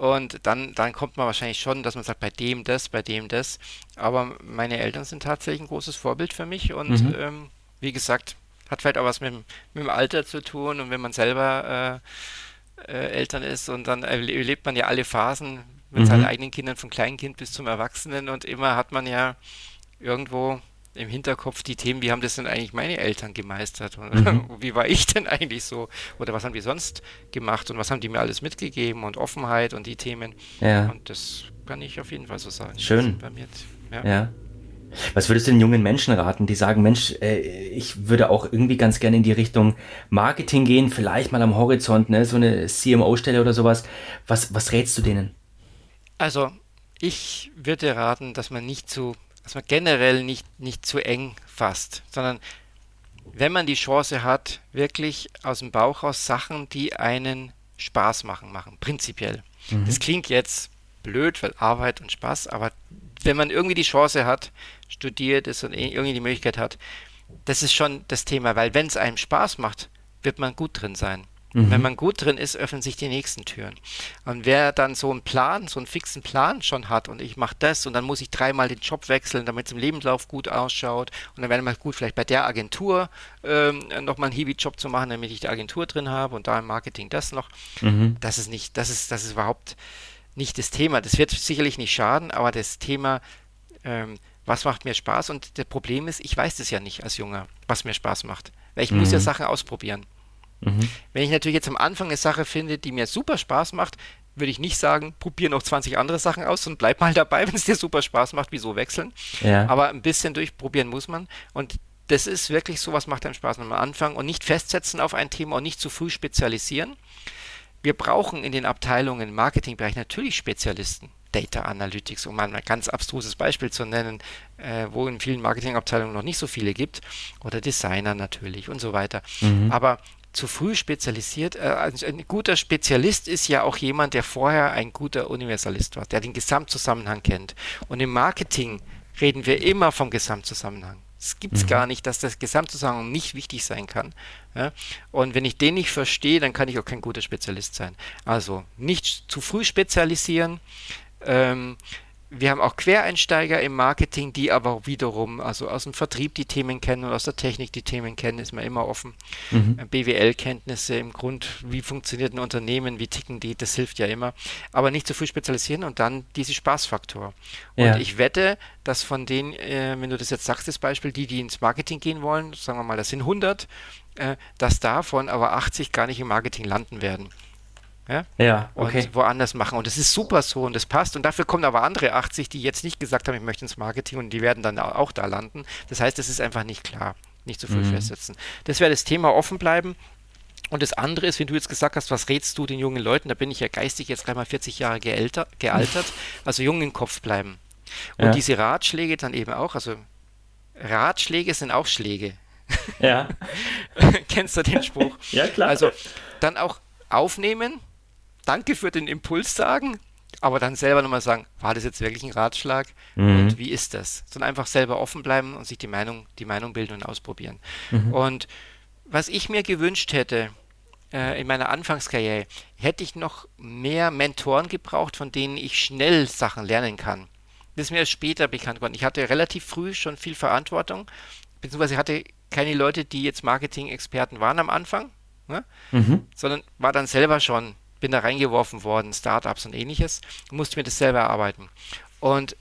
und dann, dann kommt man wahrscheinlich schon, dass man sagt, bei dem das, bei dem das. Aber meine Eltern sind tatsächlich ein großes Vorbild für mich. Und mhm. ähm, wie gesagt, hat vielleicht auch was mit, mit dem Alter zu tun. Und wenn man selber äh, äh, Eltern ist und dann erlebt man ja alle Phasen mit mhm. seinen eigenen Kindern, vom Kleinkind bis zum Erwachsenen. Und immer hat man ja irgendwo im Hinterkopf die Themen, wie haben das denn eigentlich meine Eltern gemeistert? Mhm. Wie war ich denn eigentlich so? Oder was haben die sonst gemacht? Und was haben die mir alles mitgegeben? Und Offenheit und die Themen. Ja. Und das kann ich auf jeden Fall so sagen. Schön. Bei mir, ja. ja. Was würdest du den jungen Menschen raten, die sagen, Mensch, äh, ich würde auch irgendwie ganz gerne in die Richtung Marketing gehen, vielleicht mal am Horizont, ne, so eine CMO-Stelle oder sowas. Was, was rätst du denen? Also, ich würde raten, dass man nicht zu dass man generell nicht, nicht zu eng fasst, sondern wenn man die Chance hat, wirklich aus dem Bauch raus Sachen, die einen Spaß machen, machen, prinzipiell. Mhm. Das klingt jetzt blöd, weil Arbeit und Spaß, aber wenn man irgendwie die Chance hat, studiert ist und irgendwie die Möglichkeit hat, das ist schon das Thema, weil wenn es einem Spaß macht, wird man gut drin sein. Mhm. Wenn man gut drin ist, öffnen sich die nächsten Türen. Und wer dann so einen Plan, so einen fixen Plan schon hat und ich mache das und dann muss ich dreimal den Job wechseln, damit es im Lebenslauf gut ausschaut und dann wäre mal gut, vielleicht bei der Agentur ähm, nochmal einen Hiwi-Job zu machen, damit ich die Agentur drin habe und da im Marketing das noch. Mhm. Das ist nicht, das ist, das ist überhaupt nicht das Thema. Das wird sicherlich nicht schaden, aber das Thema, ähm, was macht mir Spaß? Und das Problem ist, ich weiß das ja nicht als Junger, was mir Spaß macht. Weil ich mhm. muss ja Sachen ausprobieren. Mhm. Wenn ich natürlich jetzt am Anfang eine Sache finde, die mir super Spaß macht, würde ich nicht sagen, probier noch 20 andere Sachen aus und bleib mal dabei, wenn es dir super Spaß macht, wieso wechseln? Ja. Aber ein bisschen durchprobieren muss man. Und das ist wirklich so, was macht einem Spaß am Anfang und nicht festsetzen auf ein Thema und nicht zu früh spezialisieren. Wir brauchen in den Abteilungen im Marketingbereich natürlich Spezialisten. Data Analytics, um mal ein ganz abstruses Beispiel zu nennen, äh, wo in vielen Marketingabteilungen noch nicht so viele gibt, oder Designer natürlich und so weiter. Mhm. Aber zu früh spezialisiert. Äh, also ein guter Spezialist ist ja auch jemand, der vorher ein guter Universalist war, der den Gesamtzusammenhang kennt. Und im Marketing reden wir immer vom Gesamtzusammenhang. Es gibt es mhm. gar nicht, dass das Gesamtzusammenhang nicht wichtig sein kann. Ja? Und wenn ich den nicht verstehe, dann kann ich auch kein guter Spezialist sein. Also nicht zu früh spezialisieren, ähm, wir haben auch Quereinsteiger im Marketing, die aber wiederum, also aus dem Vertrieb die Themen kennen und aus der Technik die Themen kennen, ist man immer offen. Mhm. Äh, BWL-Kenntnisse im Grund, wie funktioniert ein Unternehmen, wie ticken die, das hilft ja immer. Aber nicht zu viel spezialisieren und dann diese Spaßfaktor. Und ja. ich wette, dass von denen, äh, wenn du das jetzt sagst, das Beispiel, die, die ins Marketing gehen wollen, sagen wir mal, das sind 100, äh, dass davon aber 80 gar nicht im Marketing landen werden. Ja, ja okay. Und woanders machen. Und das ist super so und das passt. Und dafür kommen aber andere 80, die jetzt nicht gesagt haben, ich möchte ins Marketing und die werden dann auch da landen. Das heißt, es ist einfach nicht klar. Nicht zu so früh mhm. festsetzen. Das wäre das Thema offen bleiben. Und das andere ist, wenn du jetzt gesagt hast, was rätst du den jungen Leuten, da bin ich ja geistig jetzt gleich mal 40 Jahre gealter, gealtert, also jung im Kopf bleiben. Und ja. diese Ratschläge dann eben auch, also Ratschläge sind auch Schläge. Ja. Kennst du den Spruch? ja, klar. Also dann auch aufnehmen, Danke für den Impuls sagen, aber dann selber nochmal sagen, war das jetzt wirklich ein Ratschlag mhm. und wie ist das? Sondern einfach selber offen bleiben und sich die Meinung, die Meinung bilden und ausprobieren. Mhm. Und was ich mir gewünscht hätte äh, in meiner Anfangskarriere, hätte ich noch mehr Mentoren gebraucht, von denen ich schnell Sachen lernen kann. Das ist mir erst später bekannt geworden. Ich hatte relativ früh schon viel Verantwortung, beziehungsweise hatte keine Leute, die jetzt Marketing-Experten waren am Anfang, ne? mhm. sondern war dann selber schon bin da reingeworfen worden, Startups und ähnliches, musste mir das selber erarbeiten. Und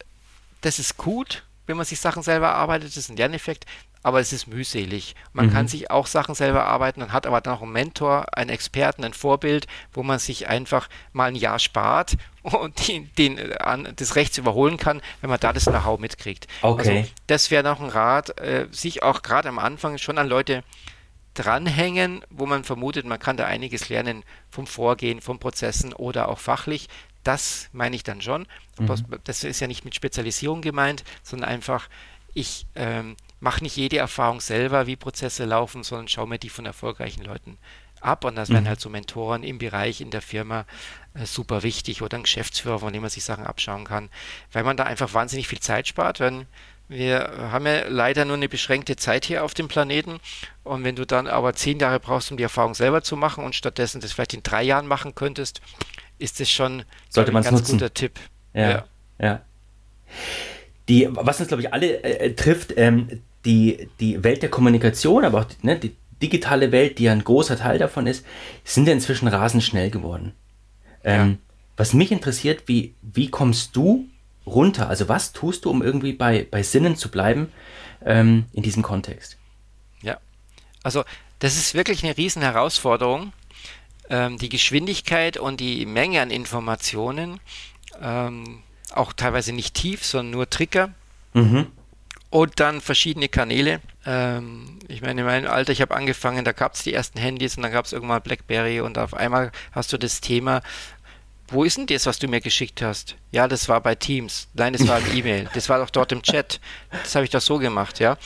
das ist gut, wenn man sich Sachen selber erarbeitet, das ist ein Lerneffekt, aber es ist mühselig. Man mhm. kann sich auch Sachen selber arbeiten und hat aber dann auch einen Mentor, einen Experten, ein Vorbild, wo man sich einfach mal ein Jahr spart und den, den an, das Recht überholen kann, wenn man da das Know-how mitkriegt. Okay. Also das wäre noch ein Rat, äh, sich auch gerade am Anfang schon an Leute dranhängen, wo man vermutet, man kann da einiges lernen vom Vorgehen, von Prozessen oder auch fachlich. Das meine ich dann schon. Mhm. Das ist ja nicht mit Spezialisierung gemeint, sondern einfach, ich ähm, mache nicht jede Erfahrung selber, wie Prozesse laufen, sondern schaue mir die von erfolgreichen Leuten ab. Und das mhm. werden halt so Mentoren im Bereich, in der Firma äh, super wichtig oder ein Geschäftsführer, von dem man sich Sachen abschauen kann, weil man da einfach wahnsinnig viel Zeit spart. Wenn wir haben ja leider nur eine beschränkte Zeit hier auf dem Planeten. Und wenn du dann aber zehn Jahre brauchst, um die Erfahrung selber zu machen und stattdessen das vielleicht in drei Jahren machen könntest, ist das schon Sollte ein ganz nutzen. guter Tipp. Ja, ja. ja. Die, was uns, glaube ich, alle äh, äh, trifft, ähm, die, die Welt der Kommunikation, aber auch ne, die digitale Welt, die ja ein großer Teil davon ist, sind ja inzwischen rasend schnell geworden. Ähm, ja. Was mich interessiert, wie, wie kommst du runter? Also was tust du, um irgendwie bei, bei Sinnen zu bleiben ähm, in diesem Kontext? Ja, also das ist wirklich eine riesen Herausforderung. Ähm, die Geschwindigkeit und die Menge an Informationen, ähm, auch teilweise nicht tief, sondern nur Trigger. Mhm. Und dann verschiedene Kanäle. Ähm, ich meine, in meinem Alter, ich habe angefangen, da gab es die ersten Handys und dann gab es irgendwann Blackberry und auf einmal hast du das Thema, wo ist denn das, was du mir geschickt hast? Ja, das war bei Teams. Nein, das war im E-Mail. Das war doch dort im Chat. Das habe ich doch so gemacht, ja.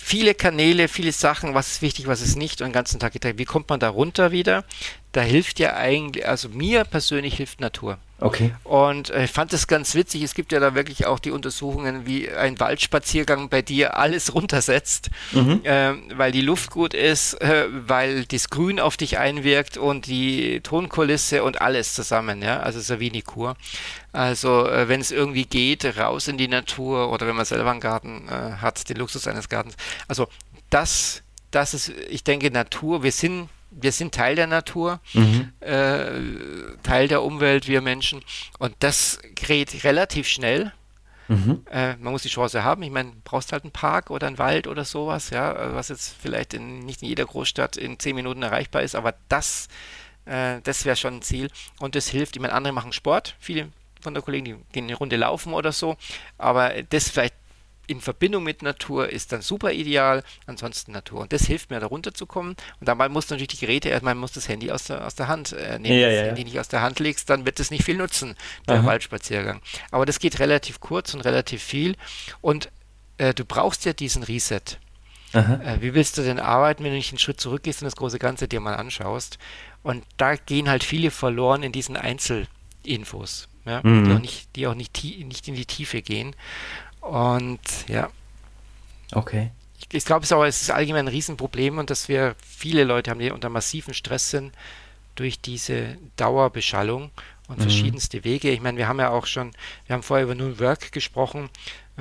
Viele Kanäle, viele Sachen, was ist wichtig, was ist nicht und den ganzen Tag getrennt. Wie kommt man da runter wieder? Da hilft ja eigentlich, also mir persönlich hilft Natur. Okay. Und äh, ich fand es ganz witzig. Es gibt ja da wirklich auch die Untersuchungen, wie ein Waldspaziergang bei dir alles runtersetzt, mhm. äh, weil die Luft gut ist, äh, weil das Grün auf dich einwirkt und die Tonkulisse und alles zusammen. Ja, also Savini-Kur. Also äh, wenn es irgendwie geht, raus in die Natur oder wenn man selber einen Garten äh, hat, den Luxus eines Gartens. Also das, das ist, ich denke, Natur. Wir sind wir sind Teil der Natur, mhm. äh, Teil der Umwelt, wir Menschen. Und das geht relativ schnell. Mhm. Äh, man muss die Chance haben. Ich meine, brauchst halt einen Park oder einen Wald oder sowas, ja, was jetzt vielleicht in, nicht in jeder Großstadt in zehn Minuten erreichbar ist, aber das, äh, das wäre schon ein Ziel. Und das hilft. Ich meine, andere machen Sport, viele von der Kollegen, die gehen eine Runde laufen oder so, aber das vielleicht in Verbindung mit Natur ist dann super ideal, ansonsten Natur. Und das hilft mir, da runterzukommen. Und dabei musst du natürlich die Geräte, erstmal muss das Handy aus der, aus der Hand äh, nehmen. Ja, Wenn du das Handy nicht aus der Hand legst, dann wird es nicht viel nutzen, der Aha. Waldspaziergang. Aber das geht relativ kurz und relativ viel. Und äh, du brauchst ja diesen Reset. Äh, wie willst du denn arbeiten, wenn du nicht einen Schritt zurückgehst und das große Ganze dir mal anschaust? Und da gehen halt viele verloren in diesen Einzelinfos, ja? mhm. die auch, nicht, die auch nicht, nicht in die Tiefe gehen. Und ja. Okay. Ich, ich glaube, es, es ist allgemein ein Riesenproblem und dass wir viele Leute haben, die unter massiven Stress sind durch diese Dauerbeschallung und mhm. verschiedenste Wege. Ich meine, wir haben ja auch schon, wir haben vorher über New Work gesprochen.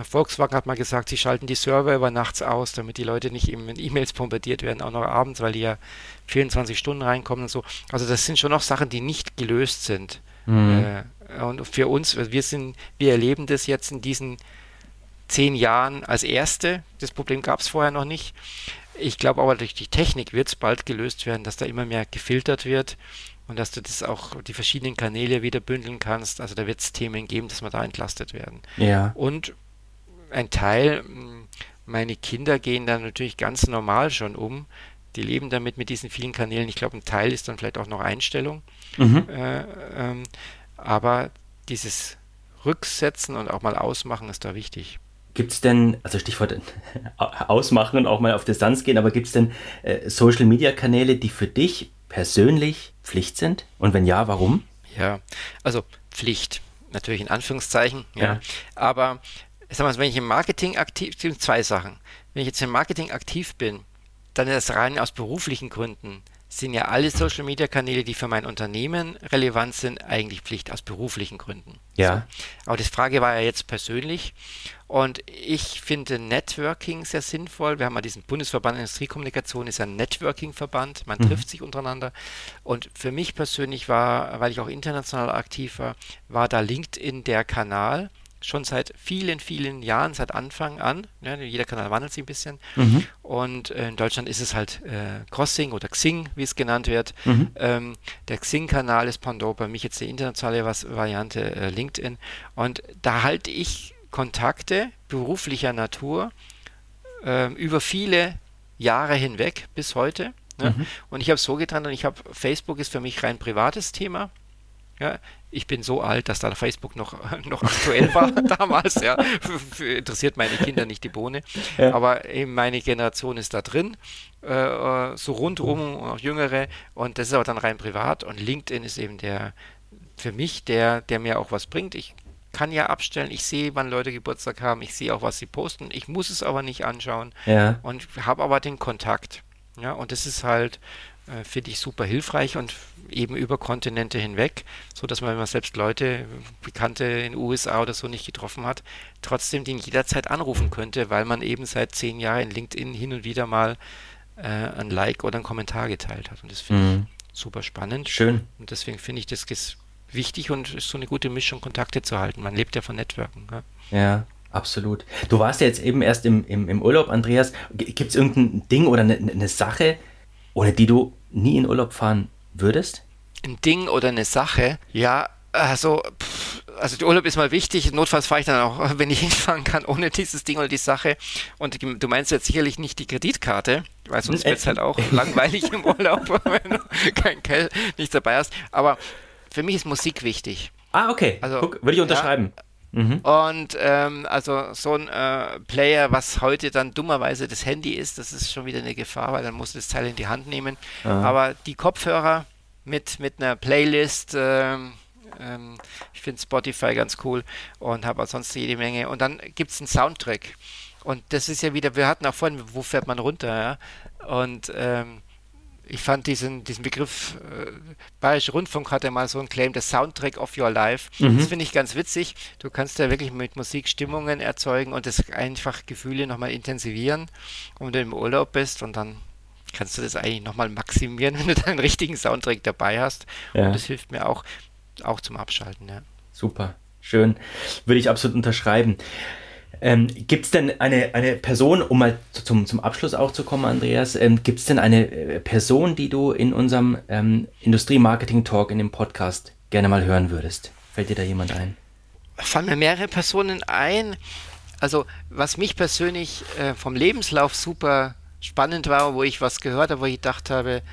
Volkswagen hat mal gesagt, sie schalten die Server über nachts aus, damit die Leute nicht eben mit E-Mails bombardiert werden, auch noch abends, weil die ja 24 Stunden reinkommen und so. Also das sind schon noch Sachen, die nicht gelöst sind. Mhm. Äh, und für uns, wir sind, wir erleben das jetzt in diesen zehn Jahren als erste. Das Problem gab es vorher noch nicht. Ich glaube aber durch die Technik wird es bald gelöst werden, dass da immer mehr gefiltert wird und dass du das auch die verschiedenen Kanäle wieder bündeln kannst. Also da wird es Themen geben, dass wir da entlastet werden. Ja. Und ein Teil, meine Kinder gehen da natürlich ganz normal schon um. Die leben damit mit diesen vielen Kanälen. Ich glaube, ein Teil ist dann vielleicht auch noch Einstellung. Mhm. Äh, ähm, aber dieses Rücksetzen und auch mal ausmachen ist da wichtig. Gibt es denn, also Stichwort ausmachen und auch mal auf Distanz gehen, aber gibt es denn äh, Social-Media-Kanäle, die für dich persönlich Pflicht sind? Und wenn ja, warum? Ja, also Pflicht, natürlich in Anführungszeichen. Ja. ja. Aber ich sag mal, wenn ich im Marketing aktiv bin, zwei Sachen. Wenn ich jetzt im Marketing aktiv bin, dann ist das rein aus beruflichen Gründen sind ja alle Social Media Kanäle, die für mein Unternehmen relevant sind, eigentlich Pflicht aus beruflichen Gründen. Ja. So. Aber die Frage war ja jetzt persönlich. Und ich finde Networking sehr sinnvoll. Wir haben ja diesen Bundesverband Industriekommunikation, ist ein Networking-Verband. Man mhm. trifft sich untereinander. Und für mich persönlich war, weil ich auch international aktiv war, war da LinkedIn der Kanal, schon seit vielen, vielen Jahren, seit Anfang an. Ja, jeder Kanal wandelt sich ein bisschen. Mhm. Und äh, in Deutschland ist es halt äh, Crossing oder Xing, wie es genannt wird. Mhm. Ähm, der Xing-Kanal ist Pandora, bei mich jetzt die internationale Variante äh, LinkedIn. Und da halte ich Kontakte beruflicher Natur ähm, über viele Jahre hinweg bis heute. Ne? Mhm. Und ich habe es so getan und ich habe, Facebook ist für mich rein privates Thema. Ja, ich bin so alt, dass da Facebook noch, noch aktuell war damals. Ja. Interessiert meine Kinder nicht die Bohne. Ja. Aber eben meine Generation ist da drin, äh, so rundum, auch jüngere. Und das ist aber dann rein privat. Und LinkedIn ist eben der, für mich der, der mir auch was bringt. Ich kann ja abstellen, ich sehe, wann Leute Geburtstag haben, ich sehe auch, was sie posten. Ich muss es aber nicht anschauen. Ja. Und habe aber den Kontakt. Ja, und das ist halt äh, finde ich super hilfreich und eben über Kontinente hinweg, so dass man, wenn man selbst Leute, Bekannte in den USA oder so nicht getroffen hat, trotzdem den jederzeit anrufen könnte, weil man eben seit zehn Jahren in LinkedIn hin und wieder mal äh, ein Like oder einen Kommentar geteilt hat. Und das finde mhm. ich super spannend. Schön. Und deswegen finde ich das wichtig und ist so eine gute Mischung, Kontakte zu halten. Man lebt ja von Networken. Ja. ja. Absolut. Du warst ja jetzt eben erst im, im, im Urlaub, Andreas. Gibt es irgendein Ding oder eine, eine Sache, ohne die du nie in Urlaub fahren würdest? Ein Ding oder eine Sache? Ja, also, pff, also der Urlaub ist mal wichtig. Notfalls fahre ich dann auch, wenn ich hinfahren kann, ohne dieses Ding oder die Sache. Und du meinst jetzt sicherlich nicht die Kreditkarte, weil sonst wird es halt auch langweilig im Urlaub, wenn du kein Geld nicht dabei hast. Aber für mich ist Musik wichtig. Ah, okay. Also, Guck, würde ich unterschreiben. Ja, Mhm. Und ähm, also so ein äh, Player, was heute dann dummerweise das Handy ist, das ist schon wieder eine Gefahr, weil dann musst du das Teil in die Hand nehmen. Aha. Aber die Kopfhörer mit, mit einer Playlist, ähm, ähm, ich finde Spotify ganz cool und habe auch sonst jede Menge. Und dann gibt es einen Soundtrack. Und das ist ja wieder, wir hatten auch vorhin, wo fährt man runter, ja? Und ähm, ich fand diesen, diesen Begriff, äh, Bayerische Rundfunk hatte mal so einen Claim, der Soundtrack of Your Life. Mhm. Das finde ich ganz witzig. Du kannst ja wirklich mit Musik Stimmungen erzeugen und das einfach Gefühle nochmal intensivieren, wenn du im Urlaub bist und dann kannst du das eigentlich nochmal maximieren, wenn du deinen richtigen Soundtrack dabei hast. Ja. Und das hilft mir auch, auch zum Abschalten. Ja. Super, schön. Würde ich absolut unterschreiben. Ähm, gibt es denn eine, eine Person, um mal zum, zum Abschluss auch zu kommen, Andreas, ähm, gibt es denn eine äh, Person, die du in unserem ähm, Industrie-Marketing-Talk in dem Podcast gerne mal hören würdest? Fällt dir da jemand ein? Fallen mir mehrere Personen ein. Also, was mich persönlich äh, vom Lebenslauf super spannend war, wo ich was gehört habe, wo ich gedacht habe,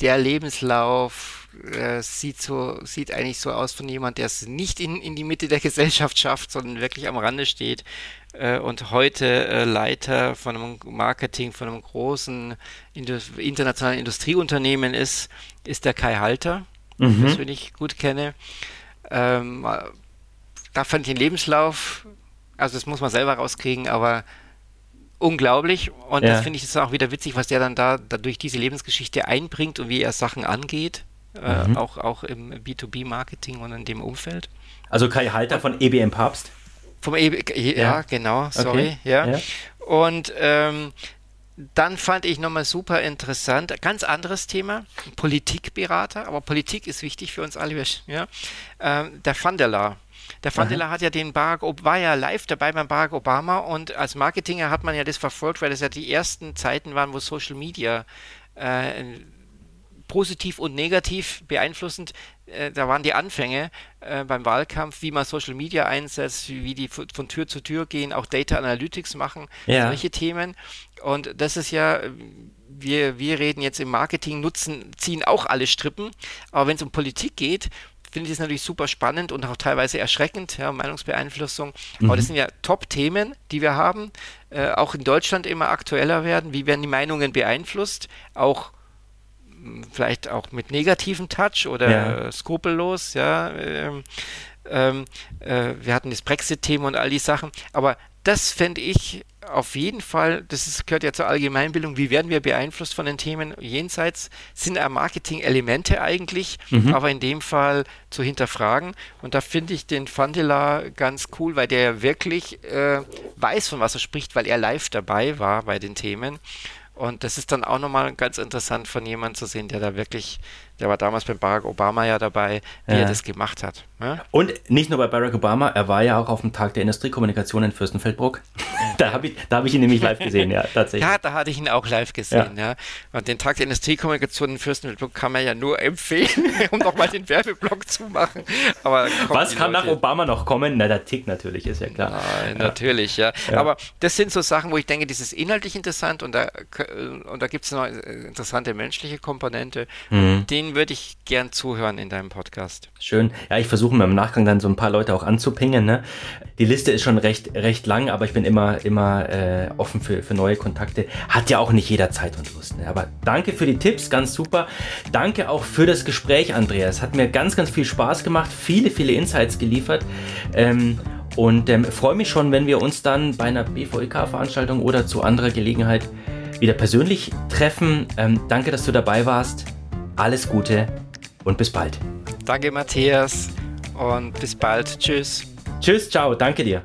der Lebenslauf äh, sieht so, sieht eigentlich so aus von jemand, der es nicht in, in die Mitte der Gesellschaft schafft, sondern wirklich am Rande steht äh, und heute äh, Leiter von einem Marketing von einem großen Indus internationalen Industrieunternehmen ist, ist der Kai Halter, mhm. den ich persönlich gut kenne. Ähm, da fand ich den Lebenslauf, also das muss man selber rauskriegen, aber unglaublich. Und ja. das finde ich jetzt auch wieder witzig, was der dann da, da durch diese Lebensgeschichte einbringt und wie er Sachen angeht. Äh, mhm. auch, auch im B2B-Marketing und in dem Umfeld. Also Kai Halter von EBM Papst? Vom EBM, ja, ja, genau, sorry, okay. ja. ja. Und ähm, dann fand ich nochmal super interessant, ganz anderes Thema, Politikberater, aber Politik ist wichtig für uns alle, ja. Ähm, der Van der Laar. Der Van der Laar hat ja den Barack, war ja live dabei beim Barack Obama und als Marketinger hat man ja das verfolgt, weil das ja die ersten Zeiten waren, wo Social Media äh, positiv und negativ beeinflussend. Äh, da waren die Anfänge äh, beim Wahlkampf, wie man Social Media einsetzt, wie, die von Tür zu Tür gehen, auch Data Analytics machen, ja. solche Themen. Und das ist ja, wir, wir reden jetzt im Marketing, nutzen, ziehen auch alle Strippen. Aber wenn es um Politik geht, finde ich es natürlich super spannend und auch teilweise erschreckend, ja, Meinungsbeeinflussung. Mhm. Aber das sind ja Top-Themen, die wir haben, äh, auch in Deutschland immer aktueller werden. Wie werden die Meinungen beeinflusst? Auch vielleicht auch mit negativem Touch oder ja. skrupellos, ja. Ähm, ähm, äh, wir hatten das Brexit-Thema und all die Sachen, aber das fände ich auf jeden Fall, das ist, gehört ja zur Allgemeinbildung, wie werden wir beeinflusst von den Themen jenseits, sind ja Marketing-Elemente eigentlich, mhm. aber in dem Fall zu hinterfragen. Und da finde ich den Fandela ganz cool, weil der wirklich äh, weiß, von was er spricht, weil er live dabei war bei den Themen. Und das ist dann auch nochmal ganz interessant von jemandem zu sehen, der da wirklich der war damals bei Barack Obama ja dabei, wie ja. er das gemacht hat. Ja? Und nicht nur bei Barack Obama, er war ja auch auf dem Tag der Industriekommunikation in Fürstenfeldbruck. da habe ich, hab ich ihn nämlich live gesehen, ja, tatsächlich. Ja, da hatte ich ihn auch live gesehen, ja. ja. Und den Tag der Industriekommunikation in Fürstenfeldbruck kann man ja nur empfehlen, um nochmal den Werbeblock zu machen. Aber Was kann nach Obama noch kommen? Na, der Tick natürlich, ist ja klar. Nein, natürlich, ja. Aber das sind so Sachen, wo ich denke, das ist inhaltlich interessant und da, und da gibt es noch interessante menschliche Komponente. Mhm. Den denen würde ich gern zuhören in deinem Podcast. Schön. Ja, ich versuche mir im Nachgang dann so ein paar Leute auch anzupingen. Ne? Die Liste ist schon recht, recht lang, aber ich bin immer, immer äh, offen für, für neue Kontakte. Hat ja auch nicht jeder Zeit und Lust. Ne? Aber danke für die Tipps, ganz super. Danke auch für das Gespräch, Andreas. Hat mir ganz, ganz viel Spaß gemacht, viele, viele Insights geliefert. Ähm, und ähm, freue mich schon, wenn wir uns dann bei einer BVEK-Veranstaltung oder zu anderer Gelegenheit wieder persönlich treffen. Ähm, danke, dass du dabei warst. Alles Gute und bis bald. Danke, Matthias, und bis bald. Tschüss. Tschüss, ciao, danke dir.